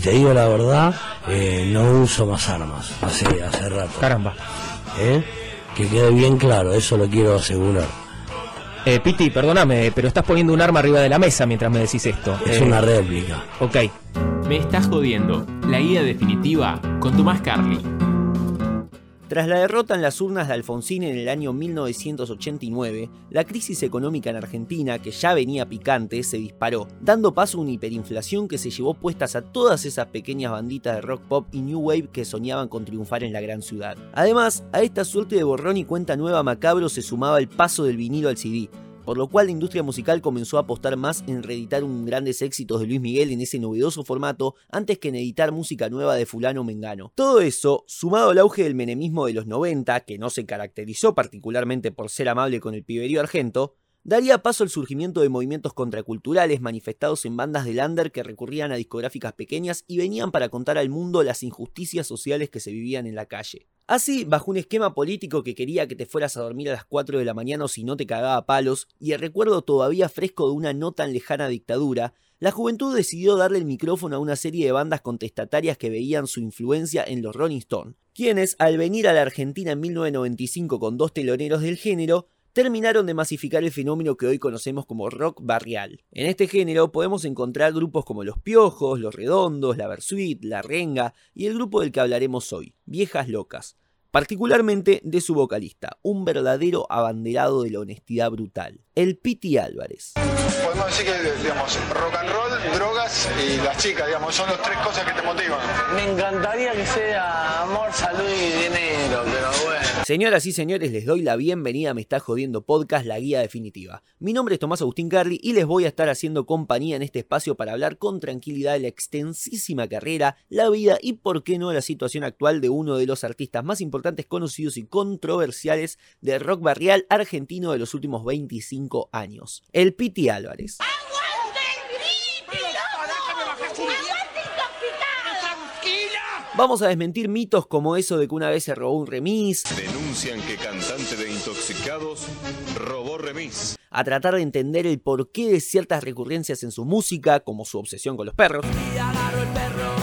y te digo la verdad, eh, no uso más armas, hace, hace rato. Caramba. ¿Eh? Que quede bien claro, eso lo quiero asegurar. Eh, Piti, perdóname, pero estás poniendo un arma arriba de la mesa mientras me decís esto. Es Eh, una réplica. Ok. Me estás jodiendo. La guía definitiva con Tomás Carly. Tras la derrota en las urnas de Alfonsín en el año 1989, la crisis económica en Argentina, que ya venía picante, se disparó, dando paso a una hiperinflación que se llevó puestas a todas esas pequeñas banditas de rock pop y new wave que soñaban con triunfar en la gran ciudad. Además, a esta suerte de borrón y cuenta nueva macabro se sumaba el paso del vinilo al CD, por lo cual la industria musical comenzó a apostar más en reeditar un grandes éxitos de Luis Miguel en ese novedoso formato antes que en editar música nueva de fulano mengano. Todo eso, sumado al auge del menemismo de los 90, que no se caracterizó particularmente por ser amable con el piberío argento, daría paso al surgimiento de movimientos contraculturales manifestados en bandas de lander que recurrían a discográficas pequeñas y venían para contar al mundo las injusticias sociales que se vivían en la calle. Así, bajo un esquema político que quería que te fueras a dormir a las 4 de la mañana o si no te cagaba palos, y el recuerdo todavía fresco de una no tan lejana dictadura, la juventud decidió darle el micrófono a una serie de bandas contestatarias que veían su influencia en los Rolling Stones, quienes, al venir a la Argentina en 1995 con dos teloneros del género, terminaron de masificar el fenómeno que hoy conocemos como rock barrial. En este género podemos encontrar grupos como Los Piojos, Los Redondos, La Versuit, La Renga y el grupo del que hablaremos hoy, Viejas Locas, particularmente de su vocalista, un verdadero abanderado de la honestidad brutal, el Piti Álvarez. Podemos decir que, digamos, rock and roll, drogas y las chicas, digamos, son las tres cosas que te motivan. Me encantaría que sea amor, salud y dinero, pero bueno. Señoras y señores, les doy la bienvenida a Me Está Jodiendo Podcast, la guía definitiva. Mi nombre es Tomás Agustín Carly y les voy a estar haciendo compañía en este espacio para hablar con tranquilidad de la extensísima carrera, la vida y, por qué no, la situación actual de uno de los artistas más importantes, conocidos y controversiales de rock barrial argentino de los últimos 25 años, el Piti Álvarez. Vamos a desmentir mitos como eso de que una vez se robó un remis, Denuncian que cantante de intoxicados robó remis. a tratar de entender el porqué de ciertas recurrencias en su música, como su obsesión con los perros, y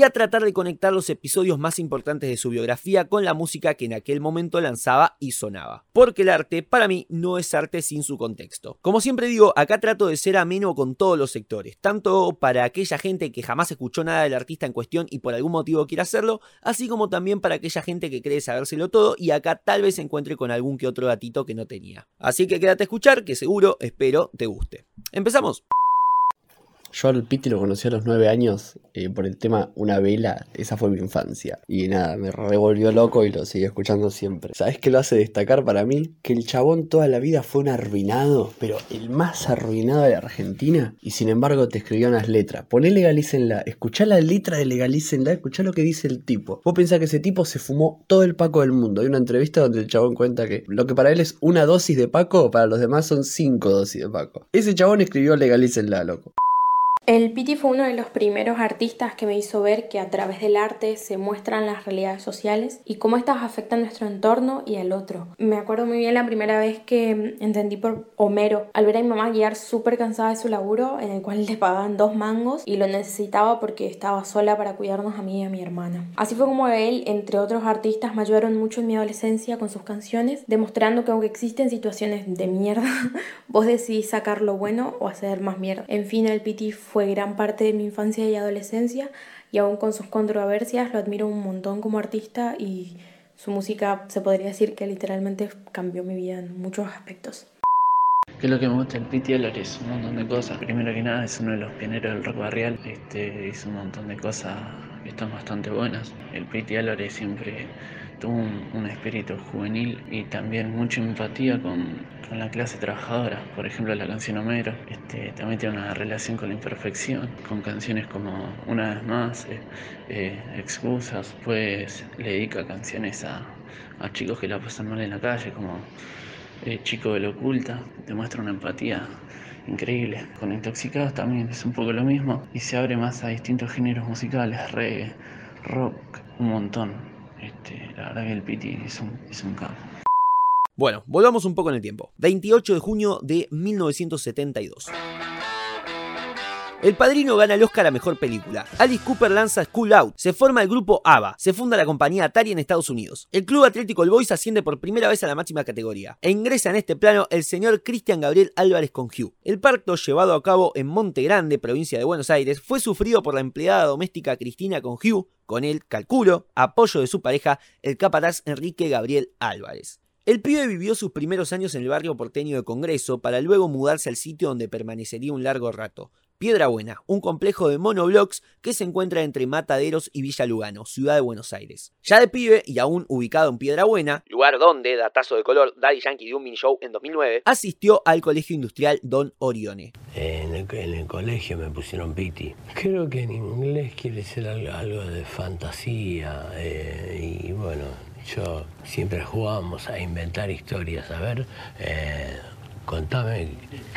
a tratar de conectar los episodios más importantes de su biografía con la música que en aquel momento lanzaba y sonaba. Porque el arte, para mí, no es arte sin su contexto. Como siempre digo, acá trato de ser ameno con todos los sectores, tanto para aquella gente que jamás escuchó nada del artista en cuestión y por algún motivo quiere hacerlo, así como también para aquella gente que cree sabérselo todo y acá tal vez se encuentre con algún que otro gatito que no tenía. Así que quédate a escuchar, que seguro, espero, te guste. ¡Empezamos! Yo al Piti lo conocí a los nueve años eh, por el tema Una vela, esa fue mi infancia. Y nada, me revolvió loco y lo seguí escuchando siempre. ¿Sabes qué lo hace destacar para mí? Que el chabón toda la vida fue un arruinado, pero el más arruinado de Argentina. Y sin embargo te escribió unas letras. Poné legalícenla, escuchá la letra de legalícenla, escuchá lo que dice el tipo. Vos pensás que ese tipo se fumó todo el Paco del mundo. Hay una entrevista donde el chabón cuenta que lo que para él es una dosis de Paco, para los demás son cinco dosis de Paco. Ese chabón escribió legalícenla, loco. El Piti fue uno de los primeros artistas que me hizo ver que a través del arte se muestran las realidades sociales y cómo estas afectan nuestro entorno y al otro. Me acuerdo muy bien la primera vez que entendí por Homero al ver a mi mamá guiar súper cansada de su laburo en el cual le pagaban dos mangos y lo necesitaba porque estaba sola para cuidarnos a mí y a mi hermana. Así fue como él, entre otros artistas, me ayudaron mucho en mi adolescencia con sus canciones, demostrando que aunque existen situaciones de mierda, vos decidís sacar lo bueno o hacer más mierda. En fin, el Piti fue gran parte de mi infancia y adolescencia y aún con sus controversias lo admiro un montón como artista y su música se podría decir que literalmente cambió mi vida en muchos aspectos. ¿Qué es lo que me gusta del Piti Álvarez? Un montón de cosas. Primero que nada es uno de los pioneros del rock barrial. Este, hizo un montón de cosas que están bastante buenas. El Piti Álvarez siempre tuvo un, espíritu juvenil y también mucha empatía con, la clase trabajadora. Por ejemplo, la canción Homero este, también tiene una relación con la imperfección, con canciones como Una vez más, eh, eh, Excusas, pues le dedica canciones a, a chicos que la pasan mal en la calle, como eh, Chico de lo Oculta, demuestra una empatía increíble. Con Intoxicados también es un poco lo mismo y se abre más a distintos géneros musicales, reggae, rock, un montón. Este, la verdad que el Piti es un. Bueno, volvamos un poco en el tiempo. 28 de junio de 1972. El Padrino gana el Oscar a Mejor Película. Alice Cooper lanza School Out. Se forma el grupo ABBA. Se funda la compañía Atari en Estados Unidos. El Club Atlético El Boys asciende por primera vez a la máxima categoría. E ingresa en este plano el señor Cristian Gabriel Álvarez con Hugh. El parto, llevado a cabo en Monte Grande, provincia de Buenos Aires, fue sufrido por la empleada doméstica Cristina con Hugh, con el, calculo, apoyo de su pareja, el capataz Enrique Gabriel Álvarez. El pibe vivió sus primeros años en el barrio porteño de Congreso para luego mudarse al sitio donde permanecería un largo rato. Piedra Buena, un complejo de monoblocks que se encuentra entre Mataderos y Villa Lugano, ciudad de Buenos Aires. Ya de pibe y aún ubicado en Piedra Buena, lugar donde, datazo de color, Daddy Yankee dio un mini show en 2009, asistió al Colegio Industrial Don Orione. En el, en el colegio me pusieron piti. Creo que en inglés quiere ser algo, algo de fantasía eh, y bueno, yo siempre jugábamos a inventar historias, a ver, eh, contame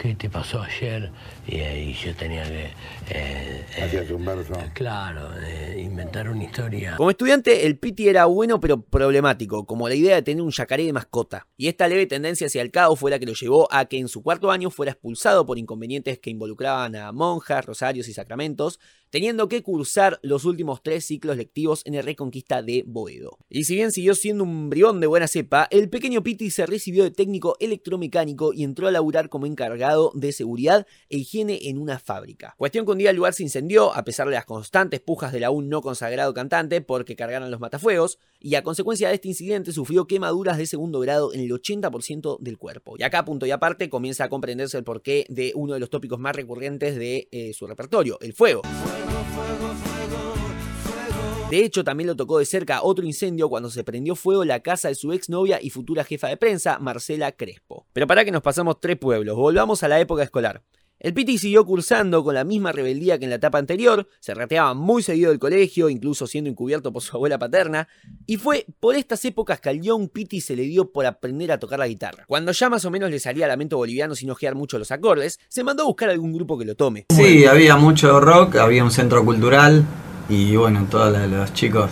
qué te pasó ayer y, y yo tenía que... Eh, Hacías un verso. Claro, eh, inventar una historia. Como estudiante, el Piti era bueno pero problemático, como la idea de tener un yacaré de mascota. Y esta leve tendencia hacia el caos fue la que lo llevó a que en su cuarto año fuera expulsado por inconvenientes que involucraban a monjas, rosarios y sacramentos, teniendo que cursar los últimos tres ciclos lectivos en el Reconquista de Boedo. Y si bien siguió siendo un bribón de buena cepa, el pequeño Piti se recibió de técnico electromecánico y entró a laburar como encargado de seguridad e higiene en una fábrica. Cuestión que un día el lugar se incendió, a pesar de las constantes pujas del aún no consagrado cantante porque cargaran los matafuegos, y a consecuencia de este incidente sufrió quemaduras de segundo grado en el 80% del cuerpo. Y acá, punto y aparte, comienza a comprenderse el porqué de uno de los tópicos más recurrentes de eh, su repertorio, el fuego. De hecho, también lo tocó de cerca otro incendio cuando se prendió fuego la casa de su exnovia y futura jefa de prensa, Marcela Crespo. Pero para que nos pasamos tres pueblos, volvamos a la época escolar. El Piti siguió cursando con la misma rebeldía que en la etapa anterior, se rateaba muy seguido del colegio, incluso siendo encubierto por su abuela paterna, y fue por estas épocas que al Young Piti se le dio por aprender a tocar la guitarra. Cuando ya más o menos le salía lamento boliviano sin ojear mucho los acordes, se mandó a buscar algún grupo que lo tome. Sí, había mucho rock, había un centro cultural y bueno, todos los chicos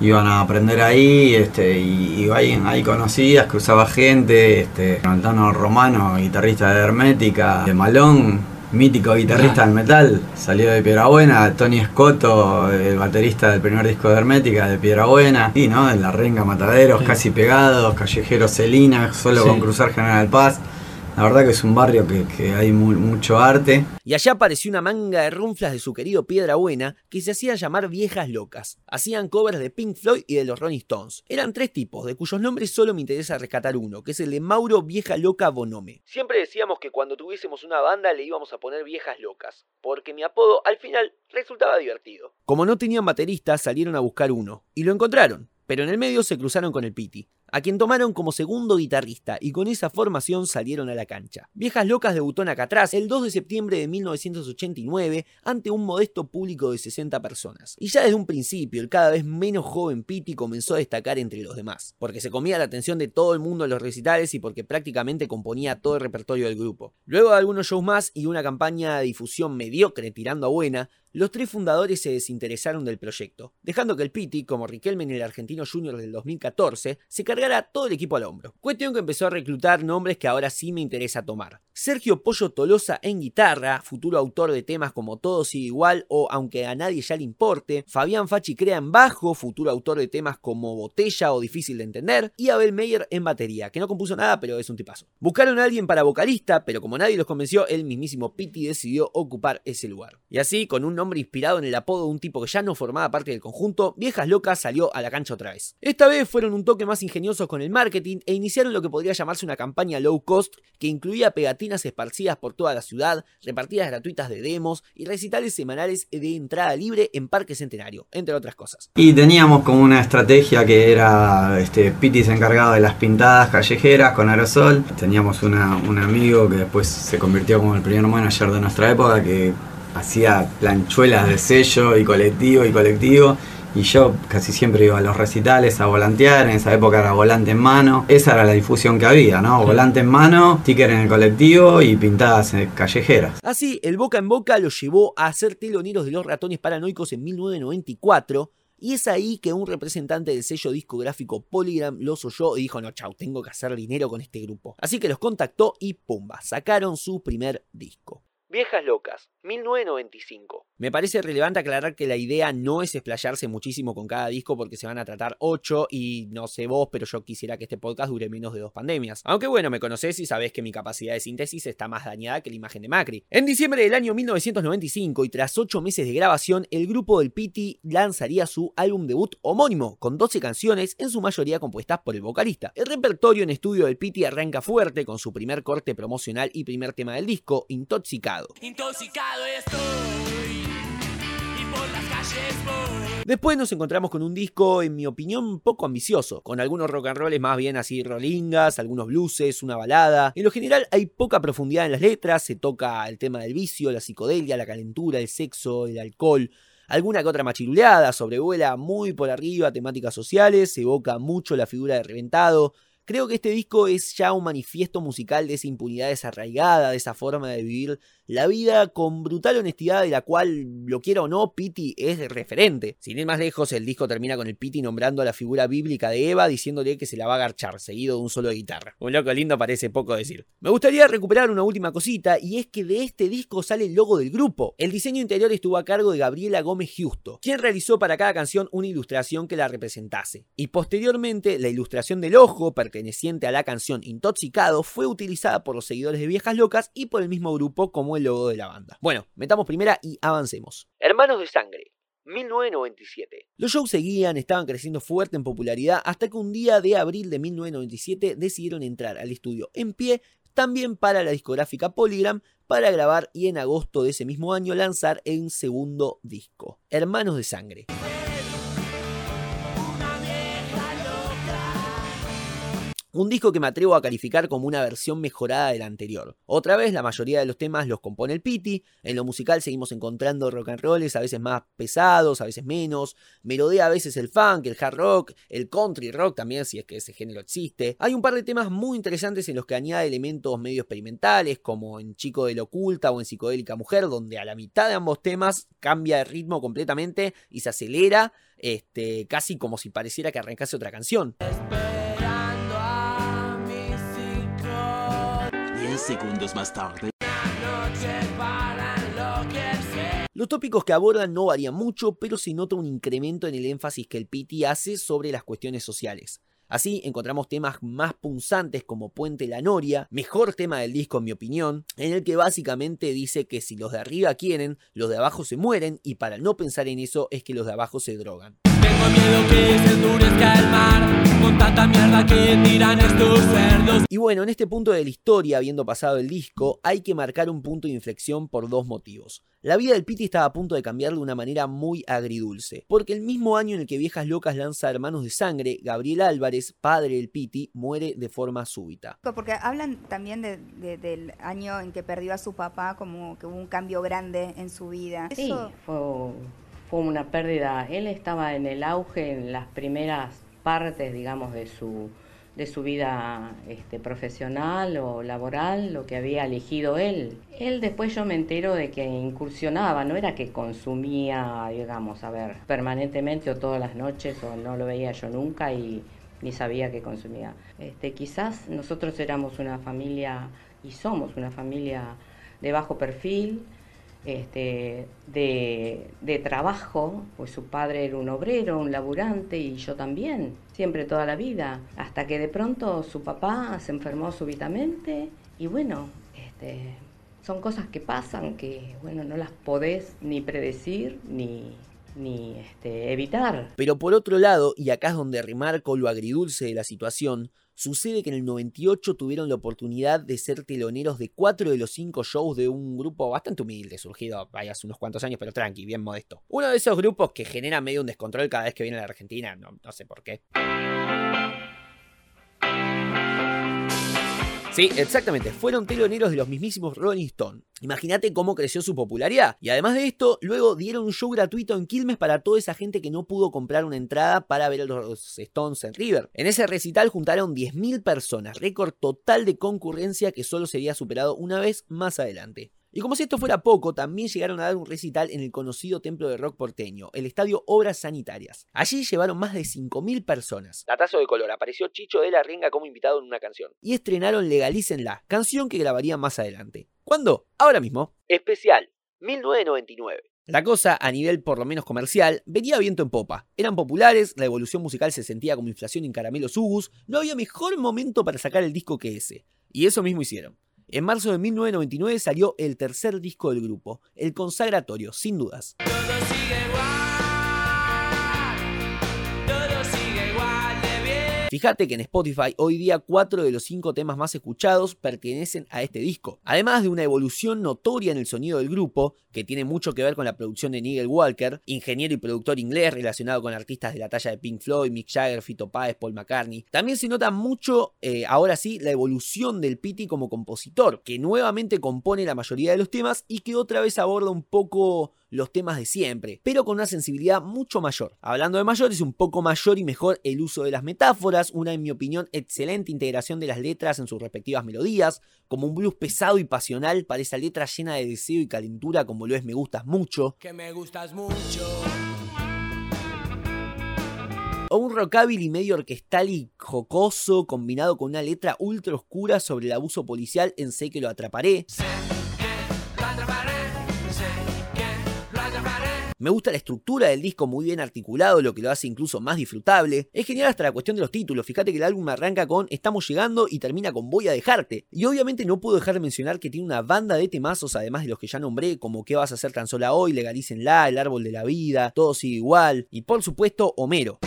iban a aprender ahí, este, y, y ahí, ahí conocías, cruzaba gente, este, Altano Romano, guitarrista de Hermética, de Malón, mítico guitarrista del metal, salió de Piedra Buena, Tony Scotto, el baterista del primer disco de Hermética de Piedra Buena, y no, en la renga Mataderos, casi pegados, Callejero Celina, solo Sí. con cruzar General Paz. La verdad que es un barrio que, hay mu- mucho arte. Y allá apareció una manga de runflas de su querido Piedra Buena que se hacían llamar Viejas Locas. Hacían covers de Pink Floyd y de los Rolling Stones. Eran tres tipos, de cuyos nombres solo me interesa rescatar uno, que es el de Mauro Vieja Loca Bonome. Siempre decíamos que cuando tuviésemos una banda le íbamos a poner Viejas Locas, porque mi apodo al final resultaba divertido. Como no tenían baterista, salieron a buscar uno, y lo encontraron. Pero en el medio se cruzaron con el Piti, a quien tomaron como segundo guitarrista y con esa formación salieron a la cancha. Viejas Locas debutó en Acatrás el 2 de septiembre de 1989 ante un modesto público de 60 personas. Y ya desde un principio el cada vez menos joven Piti comenzó a destacar entre los demás, porque se comía la atención de todo el mundo en los recitales y porque prácticamente componía todo el repertorio del grupo. Luego de algunos shows más y una campaña de difusión mediocre tirando a buena, los tres fundadores se desinteresaron del proyecto, dejando que el Piti, como Riquelme en el Argentino Junior del 2014, se cargara todo el equipo al hombro. Cuestión que empezó a reclutar nombres que ahora sí me interesa tomar. Sergio Pollo Tolosa en guitarra, futuro autor de temas como Todo sigue igual o Aunque a nadie ya le importe, Fabián Fachi Crea en bajo, futuro autor de temas como Botella o Difícil de entender, y Abel Meyer en batería, que no compuso nada pero es un tipazo. Buscaron a alguien para vocalista, pero como nadie los convenció, el mismísimo Piti decidió ocupar ese lugar. Y así, con un nombre inspirado en el apodo de un tipo que ya no formaba parte del conjunto, Viejas Locas salió a la cancha otra vez. Esta vez fueron un toque más ingeniosos con el marketing e iniciaron lo que podría llamarse una campaña low cost que incluía pegatinas esparcidas por toda la ciudad, repartidas gratuitas de demos y recitales semanales de entrada libre en Parque Centenario, entre otras cosas. Y teníamos como una estrategia que era, este, se encargaba de las pintadas callejeras con aerosol. Teníamos un amigo que después se convirtió como el primer manager de nuestra época que hacía planchuelas de sello y colectivo y colectivo. Y yo casi siempre iba a los recitales a volantear, en esa época era volante en mano. Esa era la difusión que había, ¿no? Volante en mano, sticker en el colectivo y pintadas callejeras. Así, el boca en boca los llevó a ser teloneros de los ratones paranoicos en 1994 Y es ahí que un representante del sello discográfico Polygram los oyó y dijo, no, chau, tengo que hacer dinero con este grupo. Así que los contactó y pumba, sacaron su primer disco. Viejas Locas, 1995. Me parece relevante aclarar que la idea no es explayarse muchísimo con cada disco porque se van a tratar 8 y no sé vos, pero yo quisiera que este podcast dure menos de dos pandemias. Aunque bueno, me conocés y sabés que mi capacidad de síntesis está más dañada que la imagen de Macri. En diciembre del año 1995 y tras 8 meses de grabación, el grupo del Piti lanzaría su álbum debut homónimo, con 12 canciones, en su mayoría compuestas por el vocalista. El repertorio en estudio del Piti arranca fuerte con su primer corte promocional y primer tema del disco, Intoxicado. Intoxicado Después nos encontramos con un disco, en mi opinión, poco ambicioso, con algunos rock and rolls más bien así rolingas, algunos blueses, una balada. En lo general hay poca profundidad en las letras, se toca el tema del vicio, la psicodelia, la calentura, el sexo, el alcohol. Alguna que otra machiruleada, sobrevuela muy por arriba temáticas sociales, evoca mucho la figura de reventado, Creo que este disco es ya un manifiesto musical de esa impunidad desarraigada, de esa forma de vivir la vida con brutal honestidad de la cual, lo quiera o no, Pity es referente. Sin ir más lejos, el disco termina con el Pity nombrando a la figura bíblica de Eva, diciéndole que se la va a agarchar, seguido de un solo de guitarra. Un loco lindo parece poco decir. Me gustaría recuperar una última cosita, y es que de este disco sale el logo del grupo. El diseño interior estuvo a cargo de Gabriela Gómez Justo, quien realizó para cada canción una ilustración que la representase. Y posteriormente, la ilustración del ojo, perteneciente a la canción Intoxicado, fue utilizada por los seguidores de Viejas Locas y por el mismo grupo como el logo de la banda. Bueno, metamos primera y avancemos. Hermanos de Sangre. 1997. Los shows seguían, estaban creciendo fuerte en popularidad hasta que un día de abril de 1997 decidieron entrar al estudio en pie también para la discográfica Polygram para grabar y en agosto de ese mismo año lanzar el segundo disco, Hermanos de Sangre. Un disco que me atrevo a calificar como una versión mejorada del anterior. Otra vez, la mayoría de los temas los compone el Pity. En lo musical seguimos encontrando rock and rolls, a veces más pesados, a veces menos. Melodea a veces el funk, el hard rock, el country rock también, si es que ese género existe. Hay un par de temas muy interesantes en los que añade elementos medio experimentales, como en Chico de la Oculta o en Psicodélica Mujer, donde a la mitad de ambos temas cambia de ritmo completamente y se acelera, este, casi como si pareciera que arrancase otra canción. Segundos más tarde. Los tópicos que abordan no varían mucho, pero se nota un incremento en el énfasis que el Piti hace sobre las cuestiones sociales. Así encontramos temas más punzantes como Puente La Noria, mejor tema del disco en mi opinión, en el que básicamente dice que si los de arriba quieren, los de abajo se mueren y para no pensar en eso es que los de abajo se drogan. Miedo que se endurezca el mar con tanta mierda que tiran estos cerdos. Y bueno, en este punto de la historia, habiendo pasado el disco, hay que marcar un punto de inflexión por dos motivos. La vida del Piti estaba a punto de cambiar de una manera muy agridulce, porque el mismo año en el que Viejas Locas lanza Hermanos de Sangre, Gabriel Álvarez, padre del Piti, muere de forma súbita. Porque hablan también de- de- del año en que perdió a su papá, como que hubo un cambio grande en su vida. Sí, Eso- fue, fue una pérdida. Él estaba en el auge en las primeras partes, digamos, de su, de su vida este, profesional o laboral, lo que había elegido él. Él después yo me entero de que incursionaba, no era que consumía, digamos, a ver, permanentemente o todas las noches, o no lo veía yo nunca y ni sabía que consumía. Este, quizás nosotros éramos una familia y somos una familia de bajo perfil, este, de, de trabajo, pues su padre era un obrero, un laburante y yo también, siempre toda la vida, hasta que de pronto su papá se enfermó súbitamente y bueno, este, son cosas que pasan que bueno, no las podés ni predecir ni, ni este, evitar. Pero por otro lado, y acá es donde remarco lo agridulce de la situación, sucede que en el 98 tuvieron la oportunidad de ser teloneros de cuatro de los cinco shows de un grupo bastante humilde, surgido hace unos cuantos años, pero tranqui, bien modesto. Uno de esos grupos que genera medio un descontrol cada vez que viene a la Argentina, no, no sé por qué. Sí, exactamente, fueron teloneros de los mismísimos Rolling Stone. Imagínate cómo creció su popularidad. Y además de esto, luego dieron un show gratuito en Quilmes para toda esa gente que no pudo comprar una entrada para ver a los Stones en River. En ese recital juntaron 10.000 personas, récord total de concurrencia que solo sería superado una vez más adelante. Y como si esto fuera poco, también llegaron a dar un recital en el conocido templo de rock porteño, el estadio Obras Sanitarias. Allí llevaron más de 5.000 personas. Datazo de color, apareció Chicho de la Renga como invitado en una canción. Y estrenaron Legalícenla, canción que grabarían más adelante. ¿Cuándo? Ahora mismo. Especial, 1999. La cosa, a nivel por lo menos comercial, venía viento en popa. Eran populares, la evolución musical se sentía como inflación en caramelos Ugus, no había mejor momento para sacar el disco que ese. Y eso mismo hicieron. En marzo de 1999 salió el tercer disco del grupo, el consagratorio, sin dudas. Fíjate que en Spotify hoy día 4 de los 5 temas más escuchados pertenecen a este disco. Además de una evolución notoria en el sonido del grupo, que tiene mucho que ver con la producción de Nigel Walker, ingeniero y productor inglés relacionado con artistas de la talla de Pink Floyd, Mick Jagger, Fito Páez, Paul McCartney. También se nota mucho, eh, ahora sí, la evolución del Pity como compositor, que nuevamente compone la mayoría de los temas y que otra vez aborda un poco los temas de siempre, pero con una sensibilidad mucho mayor. Hablando de mayor, es un poco mayor y mejor el uso de las metáforas, una en mi opinión excelente integración de las letras en sus respectivas melodías, como un blues pesado y pasional para esa letra llena de deseo y calentura como lo es Me Gustas Mucho. Que me gustas mucho. O un rockabilly medio orquestal y jocoso combinado con una letra ultra oscura sobre el abuso policial en Sé que lo atraparé. Me gusta la estructura del disco muy bien articulado, lo que lo hace incluso más disfrutable. Es genial hasta la cuestión de los títulos. Fíjate que el álbum arranca con Estamos llegando y termina con Voy a dejarte. Y obviamente no puedo dejar de mencionar que tiene una banda de temazos, además de los que ya nombré, como ¿Qué vas a hacer tan sola hoy? Legalícenla, El árbol de la vida, Todo sigue igual. Y por supuesto, Homero.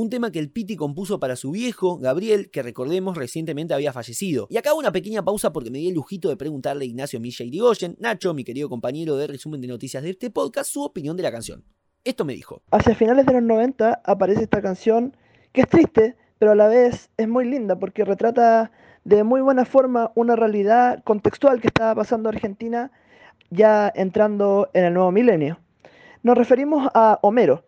Un tema que el Piti compuso para su viejo, Gabriel, que recordemos recientemente había fallecido. Y acá una pequeña pausa porque me di el lujito de preguntarle a Ignacio Milla Irigoyen, Nacho, mi querido compañero de resumen de noticias de este podcast, su opinión de la canción. Esto me dijo. Hacia finales de los 90 aparece esta canción que es triste, pero a la vez es muy linda porque retrata de muy buena forma una realidad contextual que estaba pasando Argentina ya entrando en el nuevo milenio. Nos referimos a Homero,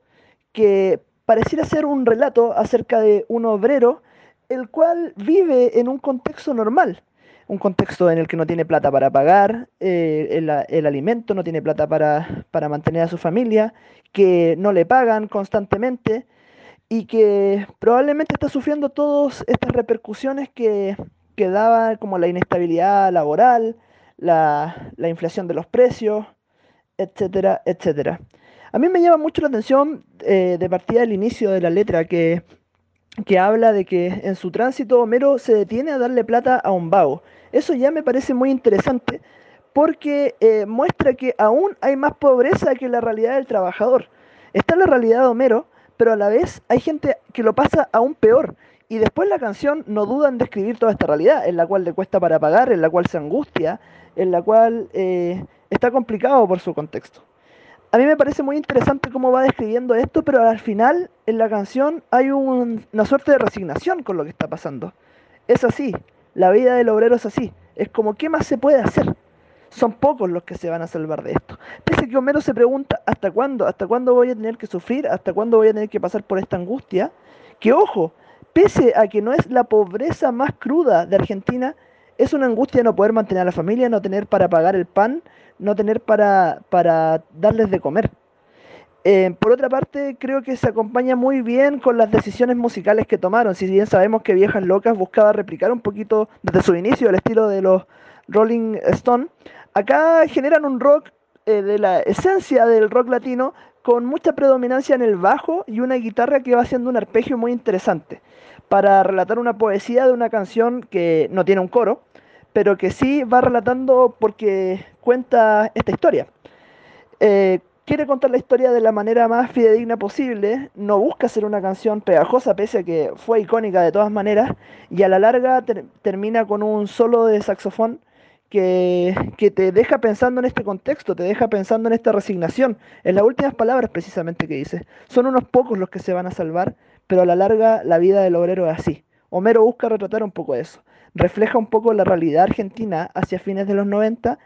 que pareciera ser un relato acerca de un obrero el cual vive en un contexto normal, un contexto en el que no tiene plata para pagar eh, el, alimento, no tiene plata para, para, mantener a su familia, que no le pagan constantemente y que probablemente está sufriendo todas estas repercusiones que, que daba como la inestabilidad laboral, la, la inflación de los precios, etcétera, etcétera. A mí me llama mucho la atención eh, de partida del inicio de la letra que, que habla de que en su tránsito Homero se detiene a darle plata a un vago. Eso ya me parece muy interesante porque eh, muestra que aún hay más pobreza que la realidad del trabajador. Está la realidad de Homero, pero a la vez hay gente que lo pasa aún peor. Y después la canción no duda en describir toda esta realidad, en la cual le cuesta para pagar, en la cual se angustia, en la cual eh, está complicado por su contexto a mí me parece muy interesante cómo va describiendo esto, pero al final en la canción hay una suerte de resignación con lo que está pasando. Es así, la vida del obrero es así. Es como, ¿qué más se puede hacer? Son pocos los que se van a salvar de esto. Pese que Homero se pregunta, ¿hasta cuándo? ¿Hasta cuándo voy a tener que sufrir? ¿Hasta cuándo voy a tener que pasar por esta angustia? Que ojo, pese a que no es la pobreza más cruda de Argentina, es una angustia no poder mantener a la familia, no tener para pagar el pan, no tener para, para darles de comer. Eh, por otra parte, creo que se acompaña muy bien con las decisiones musicales que tomaron. Si bien sabemos que Viejas Locas buscaba replicar un poquito desde su inicio el estilo de los Rolling Stone, acá generan un rock eh, de la esencia del rock latino con mucha predominancia en el bajo y una guitarra que va haciendo un arpegio muy interesante para relatar una poesía de una canción que no tiene un coro, pero que sí va relatando porque cuenta esta historia. Eh, quiere contar la historia de la manera más fidedigna posible, no busca ser una canción pegajosa, pese a que fue icónica de todas maneras, y a la larga termina con un solo de saxofón que, que, te deja pensando en este contexto, te deja pensando en esta resignación, en las últimas palabras precisamente que dice. Son unos pocos los que se van a salvar, pero a la larga la vida del obrero es así. Homero busca retratar un poco eso refleja un poco la realidad argentina hacia fines de los 90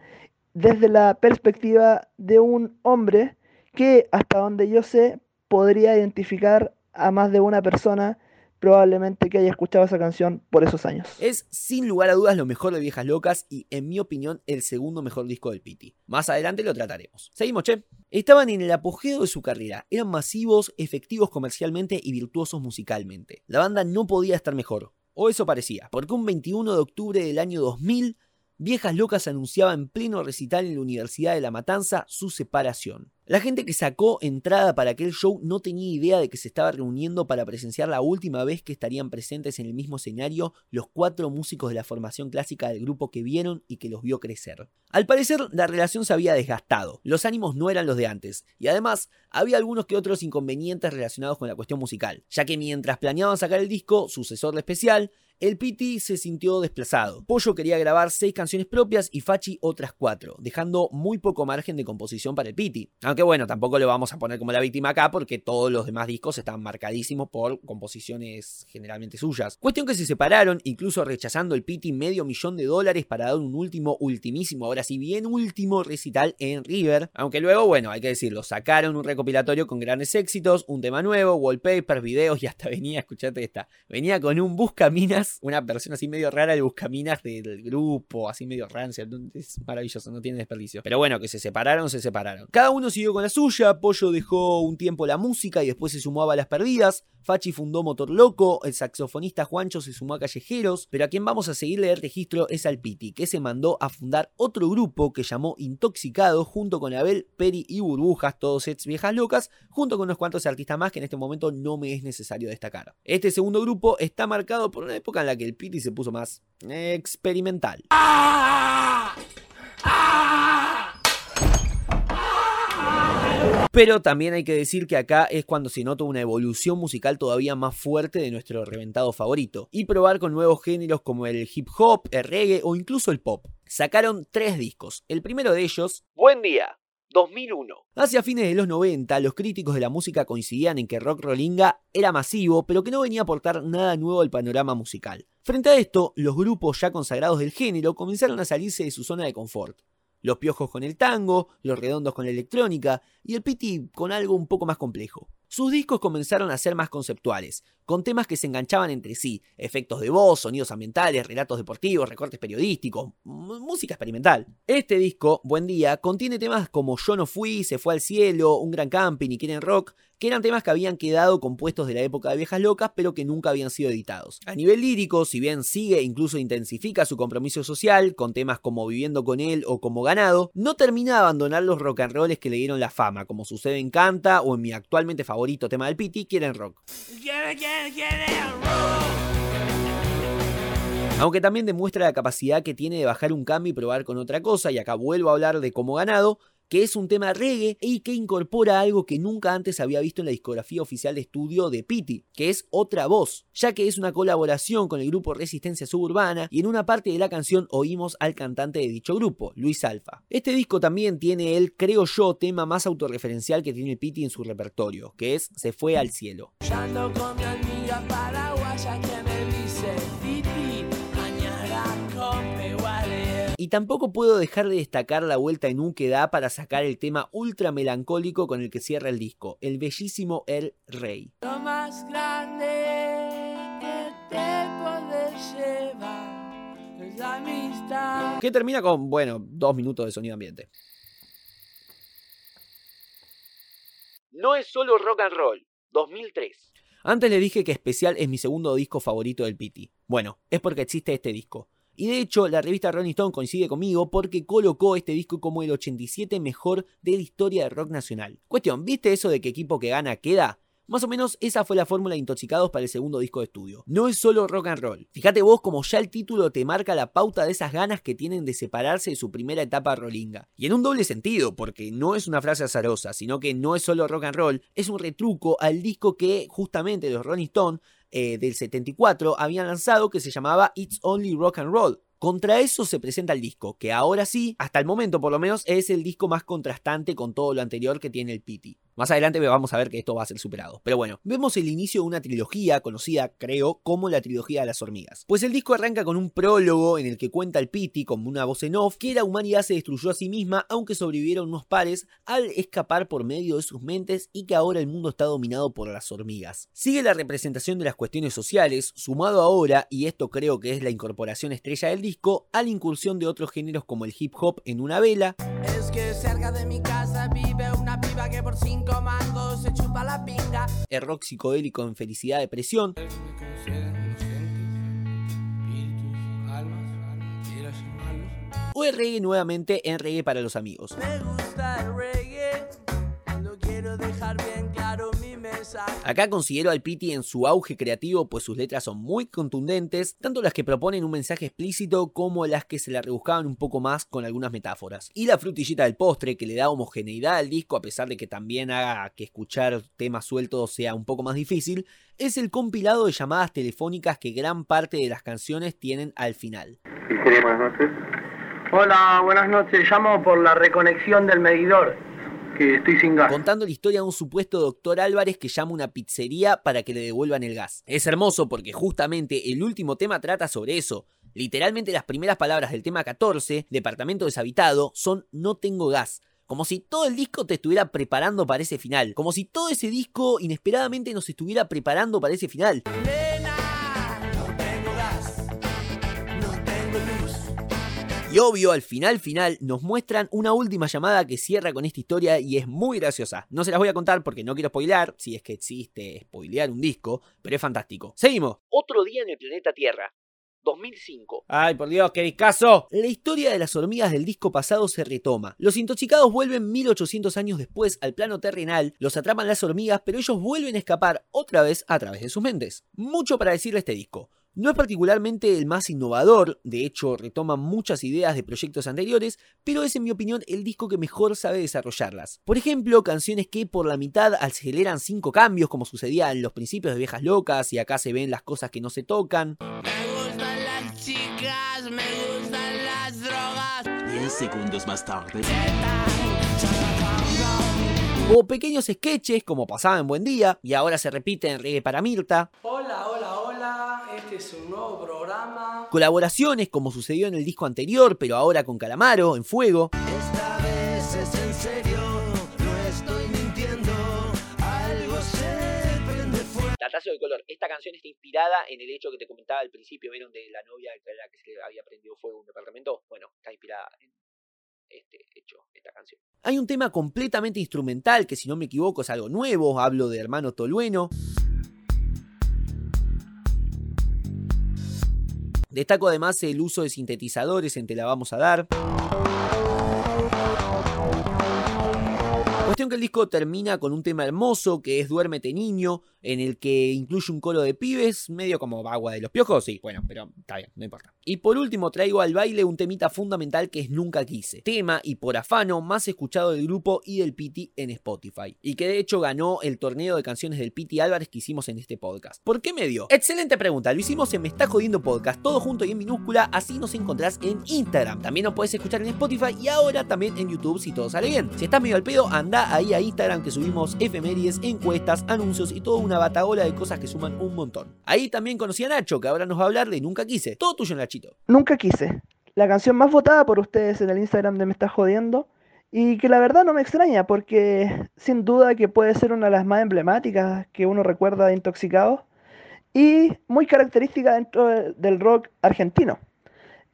desde la perspectiva de un hombre que, hasta donde yo sé, podría identificar a más de una persona probablemente que haya escuchado esa canción por esos años. Es sin lugar a dudas lo mejor de Viejas Locas y en mi opinión el segundo mejor disco del Piti. Más adelante lo trataremos. Seguimos, che. Estaban en el apogeo de su carrera, eran masivos, efectivos comercialmente y virtuosos musicalmente. La banda no podía estar mejor, o eso parecía, porque un 21 de octubre del año 2000 Viejas Locas anunciaba en pleno recital en la Universidad de La Matanza su separación. La gente que sacó entrada para aquel show no tenía idea de que se estaba reuniendo para presenciar la última vez que estarían presentes en el mismo escenario los cuatro músicos de la formación clásica del grupo que vieron y que los vio crecer. Al parecer, la relación se había desgastado, los ánimos no eran los de antes, y además había algunos que otros inconvenientes relacionados con la cuestión musical, ya que mientras planeaban sacar el disco, sucesor de especial, el Piti se sintió desplazado. Pollo quería grabar seis canciones propias y Fachi otras cuatro, dejando muy poco margen de composición para el Piti. Aunque bueno, tampoco lo vamos a poner como la víctima acá porque todos los demás discos están marcadísimos por composiciones generalmente suyas. Cuestión que se separaron, incluso rechazando el Piti medio millón de dólares para dar un último, ultimísimo, ahora sí bien último recital en River. Aunque luego, bueno, hay que decirlo, sacaron un recopilatorio con grandes éxitos, un tema nuevo, wallpaper, videos y hasta venía, escuchate esta, venía con un buscaminas una versión así medio rara de Buscaminas del grupo, así medio rancia. Es maravilloso, no tiene desperdicio. Pero bueno, que se separaron, se separaron. Cada uno siguió con la suya. Pollo dejó un tiempo la música y después se sumó a Balas Perdidas. Fachi fundó Motor Loco, el saxofonista Juancho se sumó a Callejeros, pero a quien vamos a seguirle el registro es al Piti, que se mandó a fundar otro grupo que llamó Intoxicado, junto con Abel, Peri y Burbujas, todos ex viejas locas, junto con unos cuantos artistas más que en este momento no me es necesario destacar. Este segundo grupo está marcado por una época en la que el Piti se puso más experimental. Pero también hay que decir que acá es cuando se nota una evolución musical todavía más fuerte de nuestro reventado favorito, y probar con nuevos géneros como el hip hop, el reggae o incluso el pop. Sacaron tres discos, el primero de ellos, Buen Día, 2001. Hacia fines de los 90, los críticos de la música coincidían en que rock rollinga era masivo, pero que no venía a aportar nada nuevo al panorama musical. Frente a esto, los grupos ya consagrados del género comenzaron a salirse de su zona de confort los piojos con el tango, los redondos con la electrónica y el piti con algo un poco más complejo. Sus discos comenzaron a ser más conceptuales, con temas que se enganchaban entre sí, efectos de voz, sonidos ambientales, relatos deportivos, recortes periodísticos, música experimental. Este disco, Buen Día, contiene temas como Yo no fui, Se fue al cielo, Un gran camping y Quieren rock, que eran temas que habían quedado compuestos de la época de Viejas Locas, pero que nunca habían sido editados. A nivel lírico, si bien sigue e incluso intensifica su compromiso social, con temas como Viviendo con él o como Ganado, no termina de abandonar los rock and rolls que le dieron la fama, como sucede en Canta o en mi actualmente favorito tema del Piti, quieren rock. Aunque también demuestra la capacidad que tiene de bajar un cambio y probar con otra cosa, y acá vuelvo a hablar de como ganado, que es un tema reggae y que incorpora algo que nunca antes había visto en la discografía oficial de estudio de Pity, que es otra voz, ya que es una colaboración con el grupo Resistencia Suburbana y en una parte de la canción oímos al cantante de dicho grupo, Luis Alfa. Este disco también tiene el, creo yo, tema más autorreferencial que tiene Pity en su repertorio, que es Se fue al cielo. Y tampoco puedo dejar de destacar la vuelta en U que da para sacar el tema ultra melancólico con el que cierra el disco, el bellísimo El Rey. Lo más grande que te llevar es la amistad. Que termina con, bueno, dos minutos de sonido ambiente. No es solo rock and roll, 2003. Antes le dije que Especial es mi segundo disco favorito del Piti. Bueno, es porque existe este disco. Y de hecho, la revista Rolling Stone coincide conmigo porque colocó este disco como el 87 mejor de la historia de rock nacional. Cuestión, ¿viste eso de que equipo que gana queda? Más o menos esa fue la fórmula de Intoxicados para el segundo disco de estudio. No es solo rock and roll. Fíjate vos como ya el título te marca la pauta de esas ganas que tienen de separarse de su primera etapa rollinga. Y en un doble sentido, porque no es una frase azarosa, sino que no es solo rock and roll, es un retruco al disco que justamente los Rolling Stone eh, del 74 habían lanzado que se llamaba It's Only Rock and Roll. Contra eso se presenta el disco, que ahora sí, hasta el momento por lo menos, es el disco más contrastante con todo lo anterior que tiene el Pity. Más adelante vamos a ver que esto va a ser superado. Pero bueno, vemos el inicio de una trilogía conocida, creo, como la trilogía de las hormigas. Pues el disco arranca con un prólogo en el que cuenta el Pity, como una voz en off, que la humanidad se destruyó a sí misma, aunque sobrevivieron unos pares al escapar por medio de sus mentes y que ahora el mundo está dominado por las hormigas. Sigue la representación de las cuestiones sociales, sumado ahora, y esto creo que es la incorporación estrella del disco, a la incursión de otros géneros como el hip hop en una vela. Es que cerca de mi casa vive una piba que por cinco mangos se chupa la pinga. El rock psicodélico en felicidad depresión. O el reggae nuevamente en reggae para los amigos. Me gusta el reggae, lo quiero dejar bien. Acá considero al Pity en su auge creativo, pues sus letras son muy contundentes, tanto las que proponen un mensaje explícito como las que se la rebuscaban un poco más con algunas metáforas. Y la frutillita del postre que le da homogeneidad al disco, a pesar de que también haga que escuchar temas sueltos sea un poco más difícil, es el compilado de llamadas telefónicas que gran parte de las canciones tienen al final. buenas noches. Hola, buenas noches. Llamo por la reconexión del medidor, que estoy sin gas. Contando la historia de un supuesto doctor Álvarez que llama a una pizzería para que le devuelvan el gas. Es hermoso porque justamente el último tema trata sobre eso. Literalmente las primeras palabras del tema 14, Departamento deshabitado, son no tengo gas. Como si todo el disco te estuviera preparando para ese final. Como si todo ese disco inesperadamente nos estuviera preparando para ese final. Y obvio, al final final nos muestran una última llamada que cierra con esta historia y es muy graciosa. No se las voy a contar porque no quiero spoilear, si es que existe spoilear un disco, pero es fantástico. Seguimos. Otro día en el planeta Tierra. 2005. Ay, por Dios, qué discazo. La historia de las hormigas del disco pasado se retoma. Los intoxicados vuelven 1800 años después al plano terrenal, los atrapan las hormigas, pero ellos vuelven a escapar otra vez a través de sus mentes. Mucho para decirle a este disco. No es particularmente el más innovador, de hecho retoma muchas ideas de proyectos anteriores, pero es en mi opinión el disco que mejor sabe desarrollarlas. Por ejemplo, canciones que por la mitad aceleran cinco cambios como sucedía en los principios de Viejas Locas y acá se ven las cosas que no se tocan. Las chicas, me gustan las drogas. 10 segundos más tarde. O pequeños sketches como pasaba en Buen Día y ahora se repite en Reggae para Mirta. Hola. Este es un nuevo programa. Colaboraciones como sucedió en el disco anterior, pero ahora con Calamaro, en Fuego. Esta vez es en serio, no estoy mintiendo. Algo se prende fuego. Tatazo de color. Esta canción está inspirada en el hecho que te comentaba al principio, ¿vieron? De la novia a la que se había prendido fuego en un departamento. Bueno, está inspirada en este hecho, esta canción. Hay un tema completamente instrumental que si no me equivoco es algo nuevo, hablo de Hermano Tolueno. Destaco además el uso de sintetizadores en Te la vamos a dar. Cuestión que el disco termina con un tema hermoso que es Duérmete Niño, en el que incluye un coro de pibes, medio como agua de los piojos, sí, bueno, pero está bien, no importa. Y por último traigo al baile un temita fundamental que es Nunca Quise, tema y por afano más escuchado del grupo y del Piti en Spotify, y que de hecho ganó el torneo de canciones del Piti Álvarez que hicimos en este podcast. ¿Por qué me dio? Excelente pregunta, lo hicimos en Me Está Jodiendo Podcast, todo junto y en minúscula, así nos encontrás en Instagram. También nos puedes escuchar en Spotify y ahora también en YouTube si todo sale bien. Si estás medio al pedo, anda ahí a Instagram que subimos efemérides, encuestas, anuncios y toda una batagola de cosas que suman un montón. Ahí también conocí a Nacho, que ahora nos va a hablar de Nunca Quise. Todo tuyo, Nachito. Nunca quise. La canción más votada por ustedes en el Instagram de Me Estás Jodiendo. Y que la verdad no me extraña, porque sin duda que puede ser una de las más emblemáticas que uno recuerda de Intoxicados. Y muy característica dentro de- del rock argentino.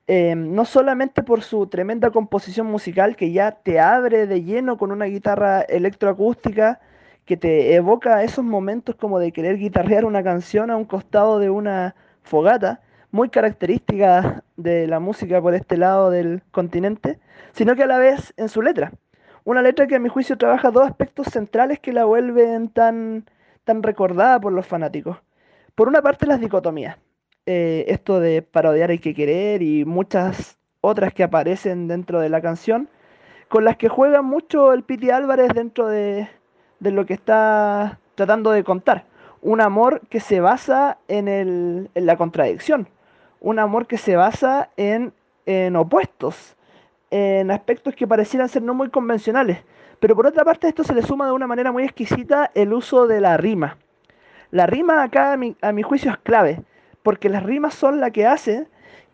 Eh, no solamente por su tremenda composición musical que ya te abre de lleno con una guitarra electroacústica que te evoca esos momentos como de querer guitarrear una canción a un costado de una fogata, muy característica de la música por este lado del continente, sino que a la vez en su letra. Una letra que a mi juicio trabaja dos aspectos centrales que la vuelven tan, tan recordada por los fanáticos. Por una parte las dicotomías, eh, esto de parodiar hay que querer y muchas otras que aparecen dentro de la canción, con las que juega mucho el Piti Álvarez dentro de, de lo que está tratando de contar. Un amor que se basa en, el, en la contradicción, un amor que se basa en, en opuestos, en aspectos que parecieran ser no muy convencionales, Pero por otra parte, esto se le suma de una manera muy exquisita el uso de la rima. La rima acá, a mi, a mi juicio, es clave, porque las rimas son la que hacen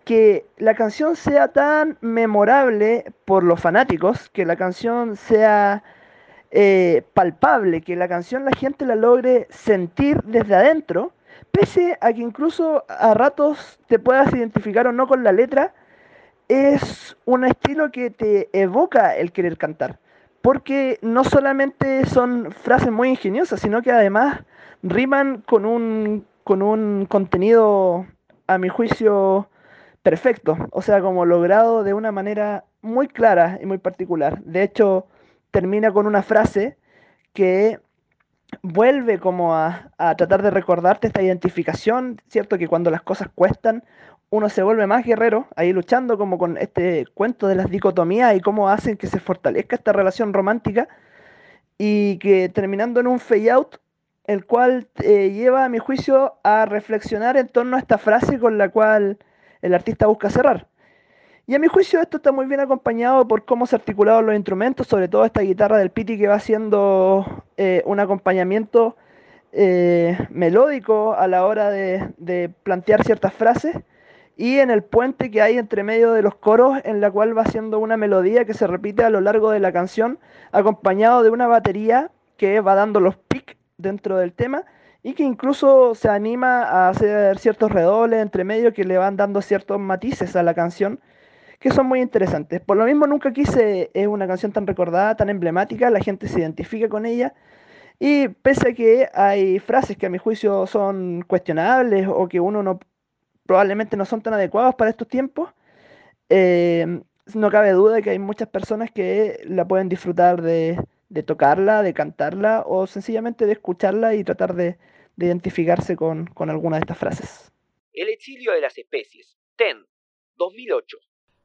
que la canción sea tan memorable por los fanáticos, que la canción sea eh, palpable, que la canción la gente la logre sentir desde adentro, pese a que incluso a ratos te puedas identificar o no con la letra, es un estilo que te evoca el querer cantar. Porque no solamente son frases muy ingeniosas, sino que además riman con un, con un contenido, a mi juicio, perfecto. O sea, como logrado de una manera muy clara y muy particular. De hecho, termina con una frase que vuelve como a, tratar de recordarte esta identificación, ¿cierto? Que cuando las cosas cuestan, uno se vuelve más guerrero, ahí luchando como con este cuento de las dicotomías y cómo hacen que se fortalezca esta relación romántica y que terminando en un fade out, el cual eh, lleva a mi juicio a reflexionar en torno a esta frase con la cual el artista busca cerrar. Y a mi juicio esto está muy bien acompañado por cómo se articularon los instrumentos, sobre todo esta guitarra del Piti que va haciendo eh, un acompañamiento eh, melódico a la hora de, de, plantear ciertas frases, y en el puente que hay entre medio de los coros, en la cual va haciendo una melodía que se repite a lo largo de la canción, acompañado de una batería que va dando los dentro del tema y que incluso se anima a hacer ciertos redobles entre medio que le van dando ciertos matices a la canción que son muy interesantes. Por lo mismo nunca quise, es una canción tan recordada, tan emblemática, la gente se identifica con ella. Y pese a que hay frases que a mi juicio son cuestionables o que uno no probablemente no son tan adecuados para estos tiempos, eh, no cabe duda de que hay muchas personas que la pueden disfrutar de, de tocarla, de cantarla o sencillamente de escucharla y tratar de, de identificarse con, con alguna de estas frases. El exilio de las especies, TEN, 2008.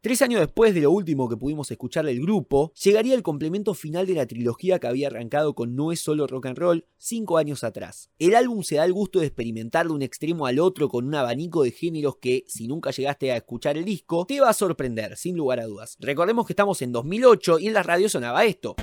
Tres años después de lo último que pudimos escuchar del grupo, llegaría el complemento final de la trilogía que había arrancado con No es solo rock and roll cinco años atrás. El álbum se da el gusto de experimentar de un extremo al otro con un abanico de géneros que, si nunca llegaste a escuchar el disco, te va a sorprender, sin lugar a dudas. Recordemos que estamos en 2008 y en la radio sonaba esto.